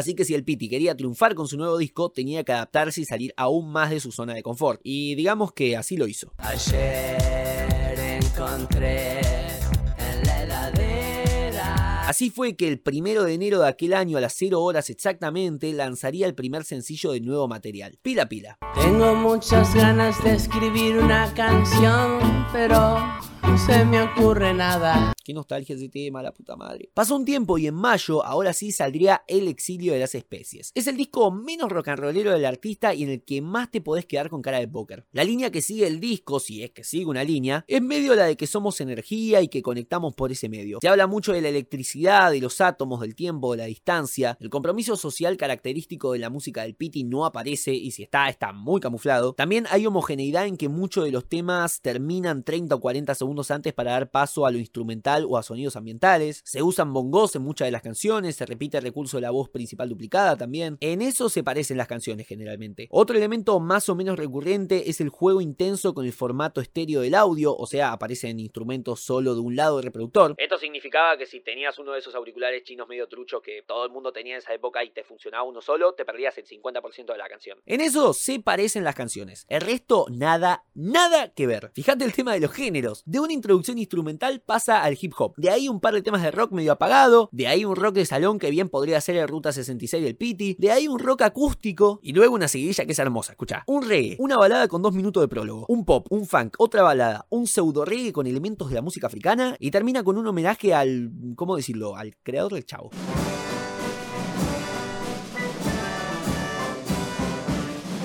Así que si el Piti quería triunfar con su nuevo disco, tenía que adaptarse y salir aún más de su zona de confort. Y digamos que así lo hizo. Ayer encontré en la heladera. Así fue que el primero de enero de aquel año a las 0 horas exactamente lanzaría el primer sencillo de nuevo material. Pila pila. Tengo muchas ganas de escribir una canción, pero no se me ocurre nada. Qué nostalgia ese tema, la puta madre. Pasó un tiempo y en mayo, ahora sí saldría El exilio de las especies. Es el disco menos rock and rollero del artista y en el que más te podés quedar con cara de póker. La línea que sigue el disco, si es que sigue una línea, es medio la de que somos energía y que conectamos por ese medio. Se habla mucho de la electricidad, de los átomos, del tiempo, de la distancia. El compromiso social característico de la música del Piti no aparece y si está, está muy camuflado. También hay homogeneidad en que muchos de los temas terminan 30 o 40 segundos antes para dar paso a lo instrumental o a sonidos ambientales. Se usan bongos en muchas de las canciones, se repite el recurso de la voz principal duplicada también. En eso se parecen las canciones generalmente. Otro elemento más o menos recurrente es el juego intenso con el formato estéreo del audio, o sea, aparecen instrumentos solo de un lado del reproductor. Esto significaba que si tenías uno de esos auriculares chinos medio truchos que todo el mundo tenía en esa época y te funcionaba uno solo, te perdías el 50% de la canción. En eso se parecen las canciones. El resto, nada, nada que ver. Fíjate el tema de los géneros. De una introducción instrumental pasa al hip hop. De ahí un par de temas de rock medio apagado. De ahí un rock de salón que bien podría ser el Ruta 66 del Piti. De ahí un rock acústico. Y luego una seguidilla que es hermosa, escucha. Un reggae, una balada con dos minutos de prólogo. Un pop, un funk, otra balada. Un pseudo reggae con elementos de la música africana. Y termina con un homenaje al. ¿Cómo decirlo? Al creador del chavo.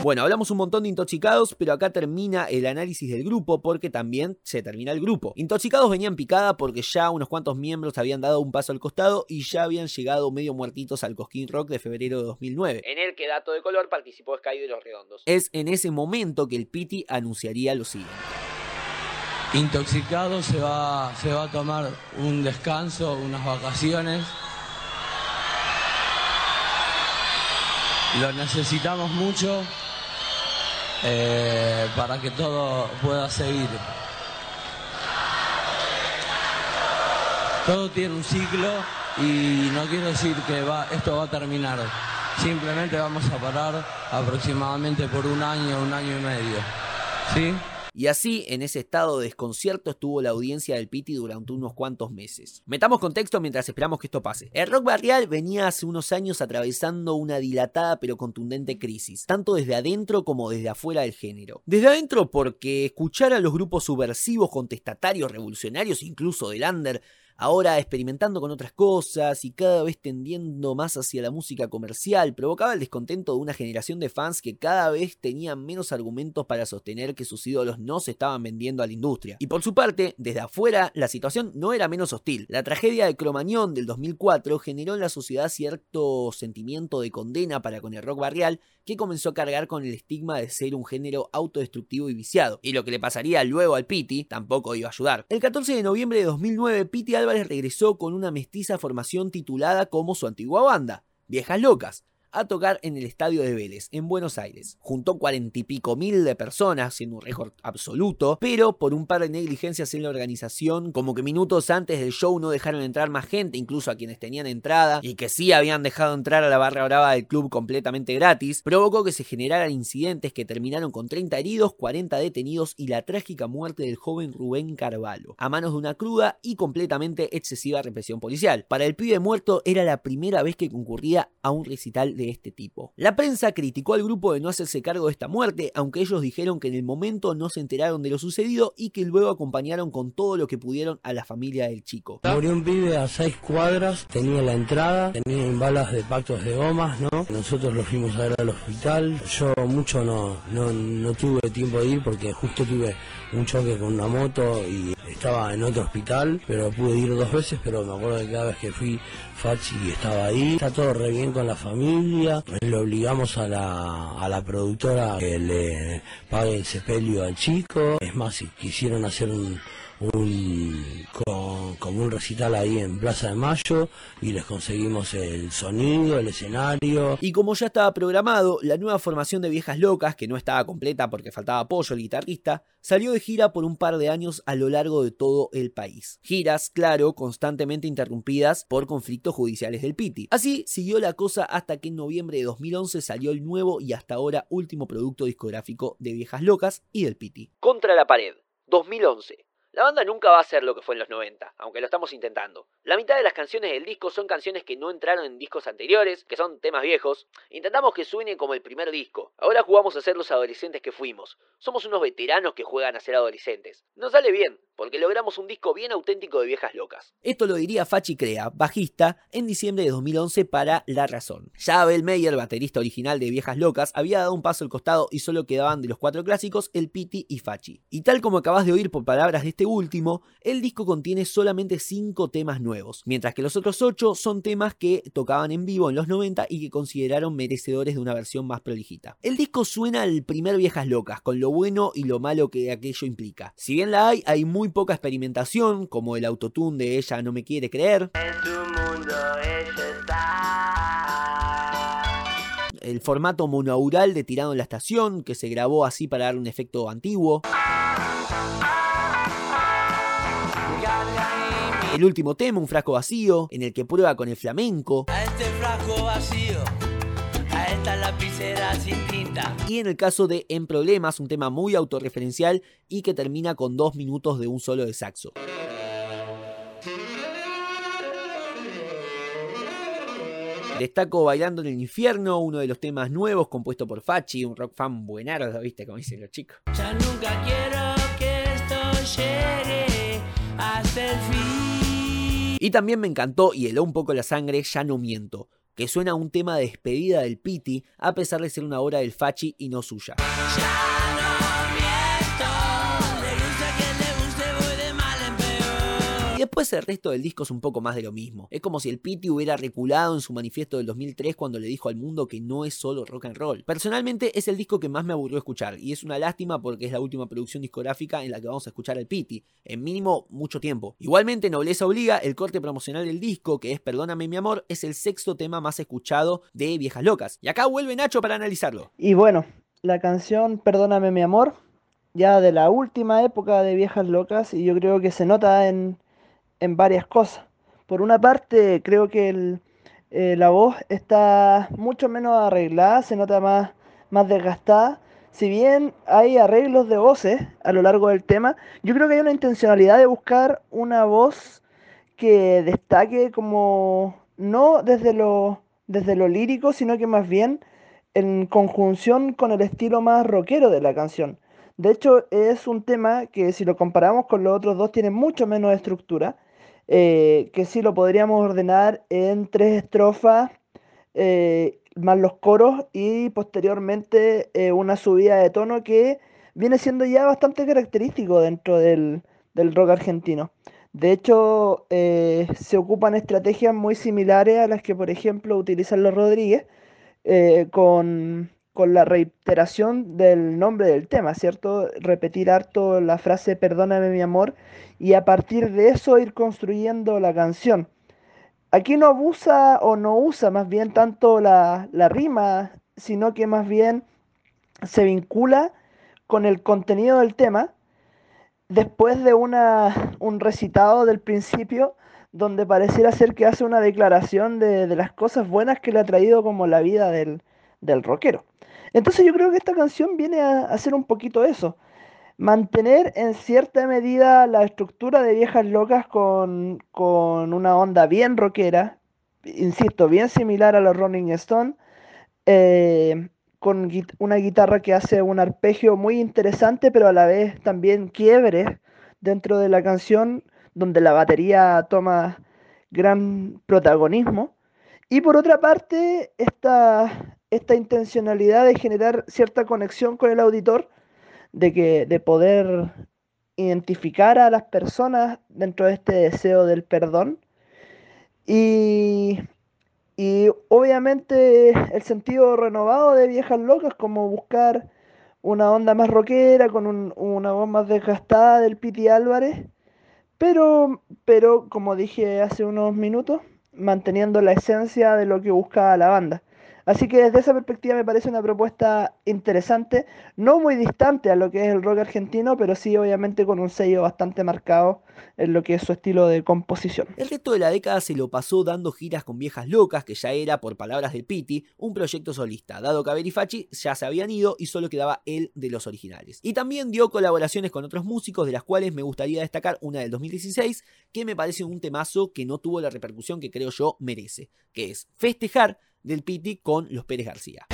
Bueno, hablamos un montón de intoxicados, pero acá termina el análisis del grupo porque también se termina el grupo. Intoxicados venían picada porque ya unos cuantos miembros habían dado un paso al costado y ya habían llegado medio muertitos al Cosquín Rock de febrero de 2009. En el que dato de color participó Sky de los Redondos. Es en ese momento que el Piti anunciaría lo siguiente. Intoxicado se va, se va a tomar un descanso, unas vacaciones. Lo necesitamos mucho eh, para que todo pueda seguir. Todo tiene un ciclo y no quiero decir que va, esto va a terminar. Simplemente vamos a parar aproximadamente por un año, un año y medio. ¿Sí? Y así, en ese estado de desconcierto, estuvo la audiencia del Piti durante unos cuantos meses. Metamos contexto mientras esperamos que esto pase. El rock barrial venía hace unos años atravesando una dilatada pero contundente crisis, tanto desde adentro como desde afuera del género. Desde adentro porque escuchar a los grupos subversivos, contestatarios, revolucionarios, incluso del under, ahora experimentando con otras cosas y cada vez tendiendo más hacia la música comercial, provocaba el descontento de una generación de fans que cada vez tenían menos argumentos para sostener que sus ídolos no se estaban vendiendo a la industria. Y por su parte, desde afuera, la situación no era menos hostil. La tragedia de Cromañón del 2004 generó en la sociedad cierto sentimiento de condena para con el rock barrial que comenzó a cargar con el estigma de ser un género autodestructivo y viciado. Y lo que le pasaría luego al Piti tampoco iba a ayudar. El 14 de noviembre de 2009, Piti Álvarez regresó con una mestiza formación titulada como su antigua banda, Viejas Locas, a tocar en el estadio de Vélez, en Buenos Aires. Juntó cuarenta y pico mil de personas, siendo un récord absoluto, pero por un par de negligencias en la organización, como que minutos antes del show no dejaron entrar más gente, incluso a quienes tenían entrada, y que sí habían dejado entrar a la barra brava del club completamente gratis, provocó que se generaran incidentes que terminaron con 30 heridos, 40 detenidos y la trágica muerte del joven Rubén Carvalho, a manos de una cruda y completamente excesiva represión policial. Para el pibe muerto era la primera vez que concurría a un recital de este tipo. La prensa criticó al grupo de no hacerse cargo de esta muerte, aunque ellos dijeron que en el momento no se enteraron de lo sucedido y que luego acompañaron con todo lo que pudieron a la familia del chico. Murió un pibe a seis cuadras, tenía la entrada, tenía balas de pactos de gomas, ¿no? Nosotros lo fuimos a ver al hospital. Yo mucho no, no, no tuve tiempo de ir porque justo tuve un choque con una moto y estaba en otro hospital, pero pude ir dos veces, pero me acuerdo que cada vez que fui, Fachi estaba ahí. Está todo re bien con la familia. Le obligamos a la, a la productora que le pague el sepelio al chico. Es más, si quisieron hacer un, un con, como un recital ahí en Plaza de Mayo y les conseguimos el sonido, el escenario. Y como ya estaba programado, la nueva formación de Viejas Locas, que no estaba completa porque faltaba apoyo el guitarrista, salió de gira por un par de años a lo largo de todo el país. Giras, claro, constantemente interrumpidas por conflictos judiciales del Piti. Así siguió la cosa hasta que en noviembre de 2011 salió el nuevo y hasta ahora último producto discográfico de Viejas Locas y del Piti. Contra la pared, 2011. La banda nunca va a ser lo que fue en los 90, aunque lo estamos intentando. La mitad de las canciones del disco son canciones que no entraron en discos anteriores, que son temas viejos. Intentamos que suene como el primer disco. Ahora jugamos a ser los adolescentes que fuimos. Somos unos veteranos que juegan a ser adolescentes. Nos sale bien, porque logramos un disco bien auténtico de viejas locas. Esto lo diría Fachi Crea, bajista, en diciembre de 2011 para La Razón. Ya Abel Meyer, baterista original de Viejas Locas, había dado un paso al costado y solo quedaban de los cuatro clásicos el Piti y Fachi. Y tal como acabas de oír por palabras de este último, el disco contiene solamente 5 temas nuevos, mientras que los otros 8 son temas que tocaban en vivo en los 90 y que consideraron merecedores de una versión más prolijita. El disco suena al primer Viejas Locas, con lo bueno y lo malo que aquello implica. Si bien la hay, hay muy poca experimentación, como el autotune de Ella no me quiere creer. El formato monaural de Tirado en la Estación, que se grabó así para dar un efecto antiguo. El último tema, un frasco vacío, en el que prueba con el flamenco. A este frasco vacío, a esta lapicera sin tinta. Y en el caso de En Problemas, un tema muy autorreferencial y que termina con dos minutos de un solo de saxo. Destaco Bailando en el Infierno, uno de los temas nuevos compuesto por Fachi, un rock fan buenardo, ¿viste? Como dicen los chicos. Ya nunca quiero que esto llegue hasta el fin. Y también me encantó y heló un poco la sangre, Ya no miento, que suena un tema de despedida del Piti, a pesar de ser una obra del Fachi y no suya. Después el resto del disco es un poco más de lo mismo. Es como si el Piti hubiera reculado en su manifiesto del 2003 cuando le dijo al mundo que no es solo rock and roll. Personalmente es el disco que más me aburrió escuchar y es una lástima porque es la última producción discográfica en la que vamos a escuchar al Piti, en mínimo mucho tiempo. Igualmente, Nobleza Obliga, el corte promocional del disco, que es Perdóname mi amor, es el sexto tema más escuchado de Viejas Locas. Y acá vuelve Nacho para analizarlo. Y bueno, la canción Perdóname mi amor, ya de la última época de Viejas Locas, y yo creo que se nota en, en varias cosas. Por una parte, creo que el, eh, la voz está mucho menos arreglada, se nota más, más desgastada. Si bien hay arreglos de voces a lo largo del tema, yo creo que hay una intencionalidad de buscar una voz que destaque como no desde lo, desde lo lírico, sino que más bien en conjunción con el estilo más rockero de la canción. De hecho, es un tema que si lo comparamos con los otros dos tiene mucho menos estructura, eh, que sí lo podríamos ordenar en tres estrofas, eh, más los coros y posteriormente eh, una subida de tono que viene siendo ya bastante característico dentro del, del rock argentino. De hecho, se ocupan estrategias muy similares a las que, por ejemplo, utilizan los Rodríguez, con, con la reiteración del nombre del tema, ¿cierto? Repetir harto la frase perdóname mi amor y a partir de eso ir construyendo la canción. Aquí no abusa o no usa más bien tanto la, rima, sino que más bien se vincula con el contenido del tema después de un recitado del principio donde pareciera ser que hace una declaración de, de las cosas buenas que le ha traído como la vida del, del rockero. Entonces yo creo que esta canción viene a hacer un poquito eso. Mantener en cierta medida la estructura de Viejas Locas con, una onda bien rockera, insisto, bien similar a los Rolling Stones, eh, con una guitarra que hace un arpegio muy interesante, pero a la vez también quiebre dentro de la canción, donde la batería toma gran protagonismo. Y por otra parte, esta, esta intencionalidad de generar cierta conexión con el auditor, de, que, de poder identificar a las personas dentro de este deseo del perdón. Y, y obviamente el sentido renovado de Viejas Locas, como buscar una onda más rockera, con una voz más desgastada del Piti Álvarez, pero, pero como dije hace unos minutos, manteniendo la esencia de lo que buscaba la banda. Así que desde esa perspectiva me parece una propuesta interesante, no muy distante a lo que es el rock argentino, pero sí obviamente con un sello bastante marcado en lo que es su estilo de composición. El resto de la década se lo pasó dando giras con viejas locas, que ya era, por palabras del Piti, un proyecto solista, dado que Abel y Fachi ya se habían ido y solo quedaba él de los originales. Y también dio colaboraciones con otros músicos, de las cuales me gustaría destacar una del 2016, que me parece un temazo que no tuvo la repercusión que creo yo merece, que es Festejar del Piti con los Pérez García.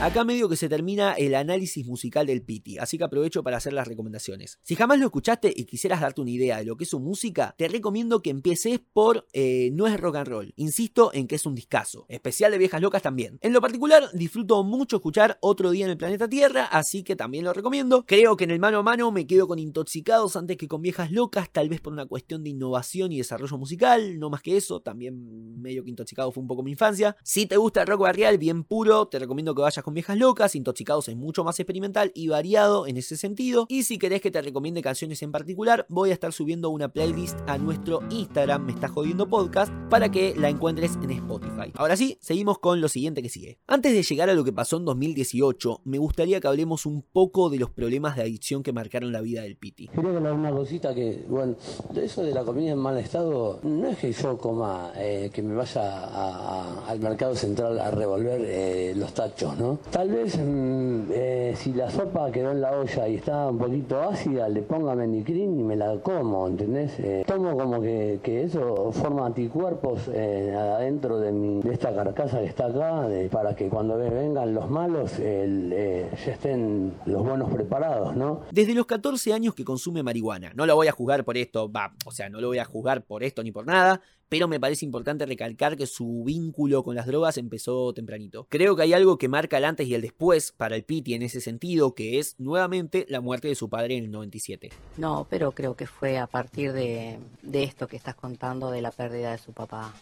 Acá medio que se termina el análisis musical del Piti, así que aprovecho para hacer las recomendaciones. Si jamás lo escuchaste y quisieras darte una idea de lo que es su música, te recomiendo que empieces por eh, No es rock and roll. Insisto en que es un discazo, especial de viejas locas también. En lo particular, disfruto mucho escuchar Otro Día en el Planeta Tierra, así que también lo recomiendo. Creo que en el mano a mano me quedo con Intoxicados antes que con Viejas Locas, tal vez por una cuestión de innovación y desarrollo musical, no más que eso, también medio que Intoxicados fue un poco mi infancia. Si te gusta el rock barrial bien puro, te recomiendo que vayas con Viejas Locas, Intoxicados es mucho más experimental y variado en ese sentido. Y si querés que te recomiende canciones en particular, voy a estar subiendo una playlist a nuestro Instagram, me está jodiendo podcast, para que la encuentres en Spotify. Ahora sí, seguimos con lo siguiente que sigue. Antes de llegar a lo que pasó en 2018, me gustaría que hablemos un poco de los problemas de adicción que marcaron la vida del Piti. Quería hablar una cosita que, bueno, de eso de la comida en mal estado, no es que yo coma, eh, que me vaya al mercado central a revolver eh, los tachos, ¿no? Tal vez mm, eh, si la sopa quedó en la olla y está un poquito ácida, le ponga menicrin y me la como, ¿entendés? Eh, tomo como que, eso forma anticuerpos eh, adentro de, esta carcasa que está acá, para que cuando vengan los malos ya estén los buenos preparados, ¿no? Desde los 14 años que consume marihuana, no lo voy a juzgar por esto, va, o sea, no lo voy a juzgar por esto ni por nada, pero me parece importante recalcar que su vínculo con las drogas empezó tempranito. Creo que hay algo que marca el antes y el después para el Piti en ese sentido, que es nuevamente la muerte de su padre en el 97. No, pero creo que fue a partir de, esto que estás contando, de la pérdida de su papá.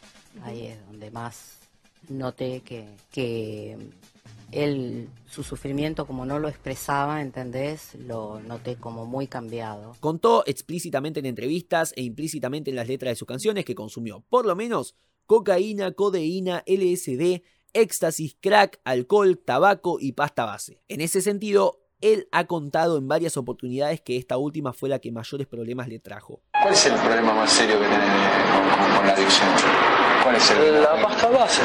Ahí es donde más noté que, que él, su sufrimiento, como no lo expresaba, ¿entendés? Lo noté como muy cambiado. Contó explícitamente en entrevistas e implícitamente en las letras de sus canciones que consumió por lo menos cocaína, codeína, LSD, éxtasis, crack, alcohol, tabaco y pasta base. En ese sentido, él ha contado en varias oportunidades que esta última fue la que mayores problemas le trajo. ¿Cuál es el problema más serio que con- con la adicción? ¿Cuál es el La pasta base.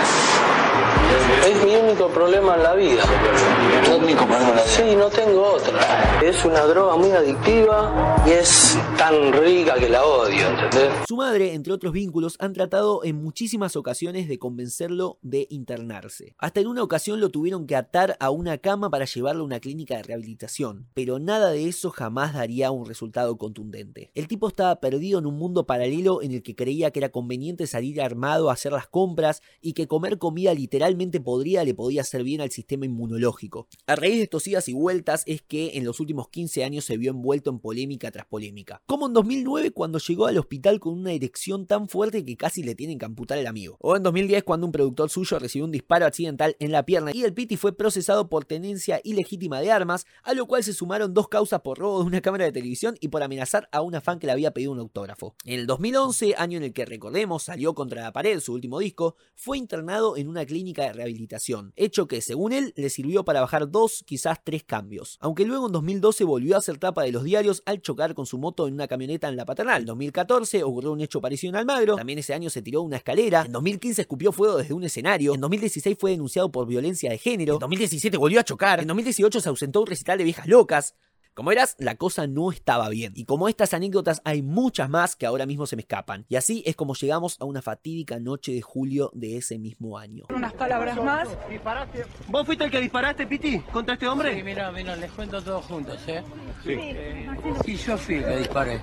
Es mi único problema en la vida. ¿Tu único problema en la vida? Sí, no tengo otra. Es una droga muy adictiva y es tan rica que la odio, ¿entendés? Su madre, entre otros vínculos, han tratado en muchísimas ocasiones de convencerlo de internarse. Hasta en una ocasión lo tuvieron que atar a una cama para llevarlo a una clínica de rehabilitación, pero nada de eso jamás daría un resultado contundente. El tipo estaba perdido en un mundo paralelo en el que creía que era conveniente salir armado a hacer las compras y que comer comida literalmente podría le podía hacer bien al sistema inmunológico. A raíz de estos idas y vueltas es que en los últimos 15 años se vio envuelto en polémica tras polémica. Como en 2009 cuando llegó al hospital con una erección tan fuerte que casi le tienen que amputar el amigo. O en 2010 cuando un productor suyo recibió un disparo accidental en la pierna y el Piti fue procesado por tenencia ilegítima de armas, a lo cual se sumaron dos causas por robo de una cámara de televisión y por amenazar a una fan que le había pedido un autógrafo. En el 2011, año en el que recordemos salió contra la pared su último disco, fue internado en una clínica de rehabilitación, hecho que según él le sirvió para bajar dos, quizás tres cambios. Aunque luego en 2012 volvió a ser tapa de los diarios al chocar con su moto en una camioneta en la paternal. En 2014 ocurrió un hecho parecido en Almagro, también ese año se tiró una escalera, en 2015 escupió fuego desde un escenario, en 2016 fue denunciado por violencia de género, en 2017 volvió a chocar, en 2018 se ausentó un recital de viejas locas, como verás, la cosa no estaba bien. Y como estas anécdotas hay muchas más que ahora mismo se me escapan. Y así es como llegamos a una fatídica noche de julio de ese mismo año. Unas palabras más. ¿Vos fuiste el que disparaste, Piti, contra este hombre? Sí, mira, mira, les cuento todos juntos, ¿eh? Sí. Eh, sí, yo fui el que disparé.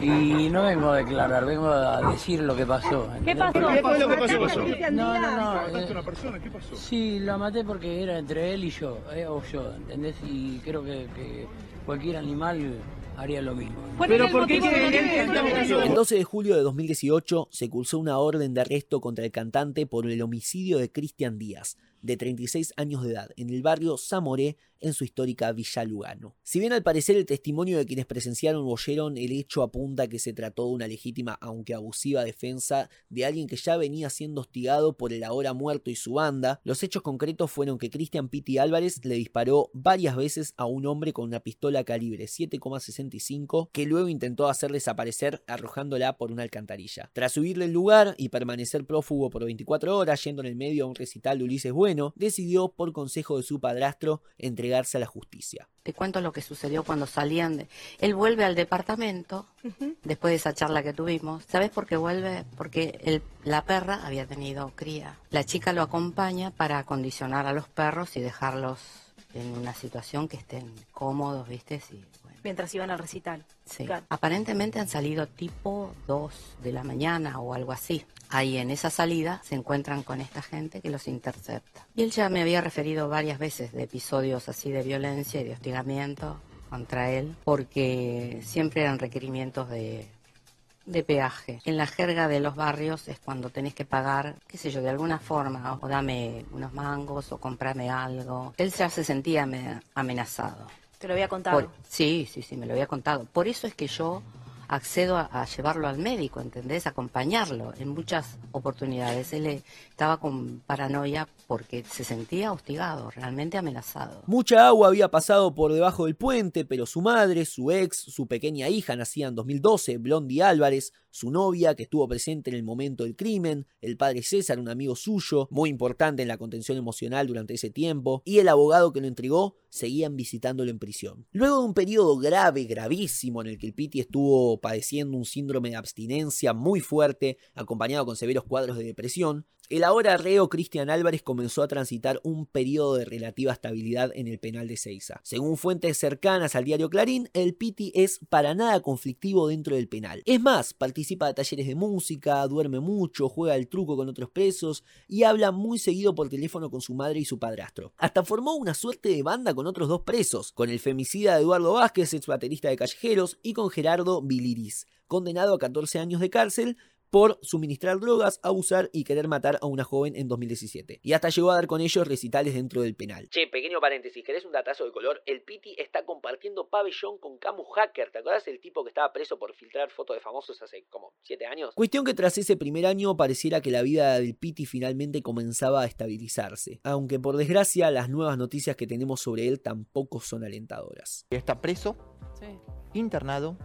Y no vengo a declarar, vengo a decir lo que pasó. ¿Qué pasó? ¿Qué lo que pasó? pasó? No, no, no. ¿Mataste eh, a una persona? ¿Qué pasó? Sí, lo maté porque era entre él y yo, eh, o yo, ¿entendés? Y creo que, que cualquier animal haría lo mismo. Pero ¿por qué que El 12 de julio de 2018 se cursó una orden de arresto contra el cantante por el homicidio de Cristian Díaz, de 36 años de edad, en el barrio Zamoré, en su histórica Villa Lugano. Si bien al parecer el testimonio de quienes presenciaron o oyeron el hecho apunta que se trató de una legítima aunque abusiva defensa de alguien que ya venía siendo hostigado por el ahora muerto y su banda, los hechos concretos fueron que Cristian Pitti Álvarez le disparó varias veces a un hombre con una pistola calibre 7,65 que luego intentó hacer desaparecer arrojándola por una alcantarilla. Tras huir del lugar y permanecer prófugo por 24 horas yendo en el medio a un recital de Ulises Bueno, decidió por consejo de su padrastro entregarse a la justicia. Te cuento lo que sucedió cuando salían de... Él vuelve al departamento, después de esa charla que tuvimos. ¿Sabes por qué vuelve? Porque el- la perra había tenido cría. La chica lo acompaña para acondicionar a los perros y dejarlos en una situación que estén cómodos, ¿viste? Sí, Mientras iban al recital. Sí. Claro. Aparentemente han salido tipo 2 de la mañana o algo así. Ahí en esa salida se encuentran con esta gente que los intercepta. Y él ya me había referido varias veces de episodios así de violencia y de hostigamiento contra él, porque siempre eran requerimientos de, de peaje. En la jerga de los barrios es cuando tenés que pagar, qué sé yo, de alguna forma, o dame unos mangos o comprame algo. Él ya se sentía ame- amenazado. Te lo había contado. Por- sí, sí, sí, me lo había contado. Por eso es que yo accedo a, llevarlo al médico, ¿entendés? Acompañarlo en muchas oportunidades. Él eh, estaba con paranoia porque se sentía hostigado, realmente amenazado. Mucha agua había pasado por debajo del puente, pero su madre, su ex, su pequeña hija nacida en 2012, Blondie Álvarez, su novia que estuvo presente en el momento del crimen, el padre César, un amigo suyo, muy importante en la contención emocional durante ese tiempo, y el abogado que lo entregó, seguían visitándolo en prisión. Luego de un periodo grave, gravísimo, en el que el Piti estuvo padeciendo un síndrome de abstinencia muy fuerte, acompañado con severos cuadros de depresión, el ahora reo Cristian Álvarez comenzó a transitar un periodo de relativa estabilidad en el penal de Ceiza. Según fuentes cercanas al diario Clarín, el Piti es para nada conflictivo dentro del penal. Es más, participa de talleres de música, duerme mucho, juega al truco con otros presos y habla muy seguido por teléfono con su madre y su padrastro. Hasta formó una suerte de banda con otros dos presos, con el femicida Eduardo Vázquez, ex baterista de Callejeros, y con Gerardo Biliris, condenado a 14 años de cárcel por suministrar drogas, abusar y querer matar a una joven en 2017. Y hasta llegó a dar con ellos recitales dentro del penal. Che, pequeño paréntesis, ¿querés un datazo de color? El Piti está compartiendo pabellón con Camus Hacker. ¿Te acordás del tipo que estaba preso por filtrar fotos de famosos hace como 7 años? Cuestión que tras ese primer año pareciera que la vida del Piti finalmente comenzaba a estabilizarse. Aunque por desgracia las nuevas noticias que tenemos sobre él tampoco son alentadoras. Está preso, internado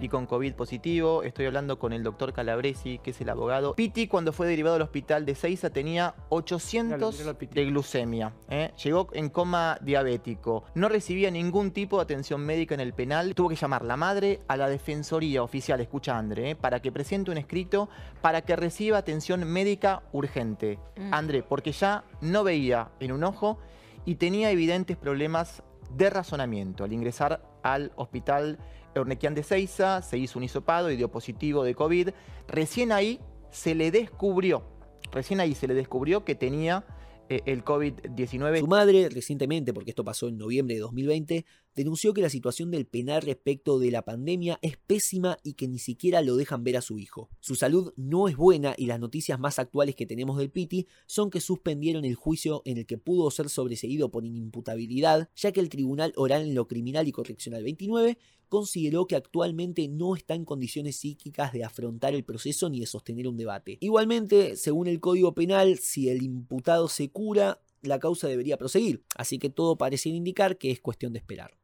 y con COVID positivo. Estoy hablando con el doctor Calabresi, que es el abogado. Piti, cuando fue derivado al hospital de Seiza, tenía 800 de glucemia. ¿eh? Llegó en coma diabético. No recibía ningún tipo de atención médica en el penal. Tuvo que llamar la madre a la defensoría oficial, escucha André, ¿eh? para que presente un escrito para que reciba atención médica urgente. Mm. André, porque ya no veía en un ojo y tenía evidentes problemas de razonamiento. Al ingresar al hospital Ornequian de Seiza, se hizo un hisopado y dio positivo de COVID. Recién ahí se le descubrió, recién ahí se le descubrió que tenía eh, el COVID-19. Su madre, recientemente, porque esto pasó en noviembre de 2020, denunció que la situación del penal respecto de la pandemia es pésima y que ni siquiera lo dejan ver a su hijo. Su salud no es buena y las noticias más actuales que tenemos del Piti son que suspendieron el juicio en el que pudo ser sobreseído por inimputabilidad, ya que el Tribunal Oral en lo Criminal y Correccional 29 consideró que actualmente no está en condiciones psíquicas de afrontar el proceso ni de sostener un debate. Igualmente, según el Código Penal, si el imputado se cura, la causa debería proseguir, así que todo parece indicar que es cuestión de esperar.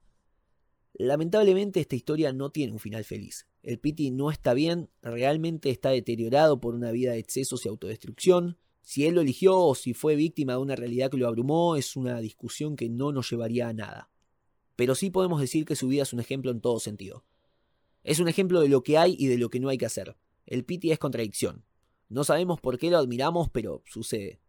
Lamentablemente esta historia no tiene un final feliz. El Piti no está bien, realmente está deteriorado por una vida de excesos y autodestrucción. Si él lo eligió o si fue víctima de una realidad que lo abrumó es una discusión que no nos llevaría a nada. Pero sí podemos decir que su vida es un ejemplo en todo sentido. Es un ejemplo de lo que hay y de lo que no hay que hacer. El Piti es contradicción. No sabemos por qué lo admiramos, pero sucede.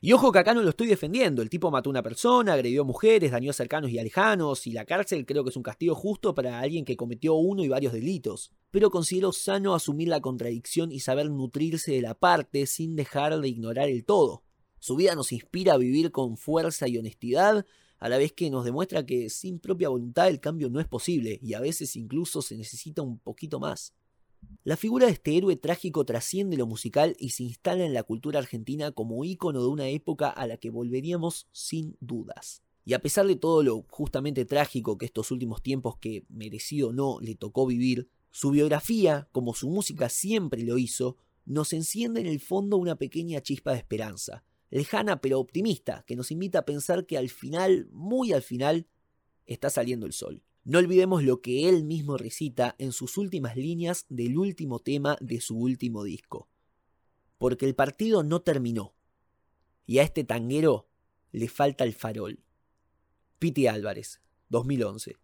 Y ojo que acá no lo estoy defendiendo. El tipo mató a una persona, agredió mujeres, dañó a cercanos y a lejanos, y la cárcel creo que es un castigo justo para alguien que cometió uno y varios delitos. Pero considero sano asumir la contradicción y saber nutrirse de la parte sin dejar de ignorar el todo. Su vida nos inspira a vivir con fuerza y honestidad, a la vez que nos demuestra que sin propia voluntad el cambio no es posible, y a veces incluso se necesita un poquito más. La figura de este héroe trágico trasciende lo musical y se instala en la cultura argentina como ícono de una época a la que volveríamos sin dudas. Y a pesar de todo lo justamente trágico que estos últimos tiempos que merecido o no le tocó vivir, su biografía, como su música siempre lo hizo, nos enciende en el fondo una pequeña chispa de esperanza, lejana pero optimista, que nos invita a pensar que al final, muy al final, está saliendo el sol. No olvidemos lo que él mismo recita en sus últimas líneas del último tema de su último disco. Porque el partido no terminó. Y a este tanguero le falta el farol. Piti Álvarez, 2011.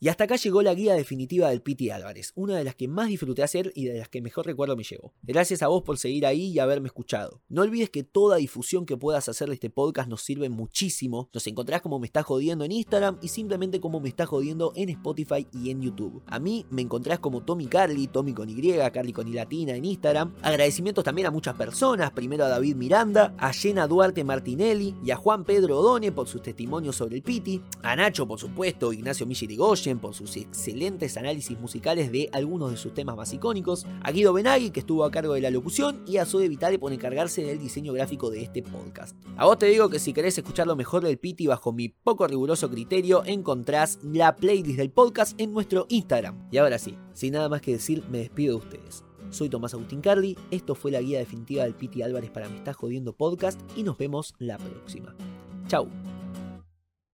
Y hasta acá llegó la guía definitiva del Piti Álvarez, una de las que más disfruté hacer y de las que mejor recuerdo me llegó. Gracias a vos por seguir ahí y haberme escuchado. No olvides que toda difusión que puedas hacer de este podcast nos sirve muchísimo. Nos encontrás como me estás jodiendo en Instagram y simplemente como me estás jodiendo en Spotify y en YouTube. A mí me encontrás como Tommy Carly, Tommy con Y, Carly con Y latina en Instagram. Agradecimientos también a muchas personas, primero a David Miranda, a Jenna Duarte Martinelli y a Juan Pedro Odone por sus testimonios sobre el Piti, a Nacho por supuesto, Ignacio Por sus excelentes análisis musicales de algunos de sus temas más icónicos, a Guido Benaghi que estuvo a cargo de la locución y a Zoe Vitale por encargarse del diseño gráfico de este podcast. A vos te digo que si querés escuchar lo mejor del Piti bajo mi poco riguroso criterio, encontrás la playlist del podcast en nuestro Instagram. Y ahora sí, sin nada más que decir, me despido de ustedes. Soy Tomás Agustín Carly, esto fue la guía definitiva del Piti Álvarez para Me Estás Jodiendo Podcast y nos vemos la próxima. Chau.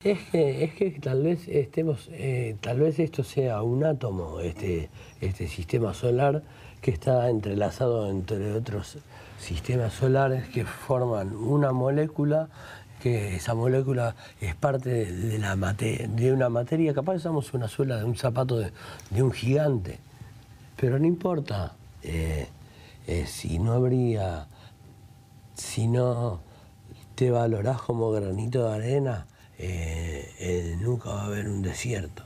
Es que, es que tal vez estemos, eh, tal vez esto sea un átomo, este, este sistema solar que está entrelazado entre otros sistemas solares que forman una molécula, que esa molécula es parte de, la mate- de una materia, capaz somos una suela de un zapato de, de un gigante, pero no importa eh, eh, si no habría, si no te valorás como granito de arena, eh, eh, nunca va a haber un desierto.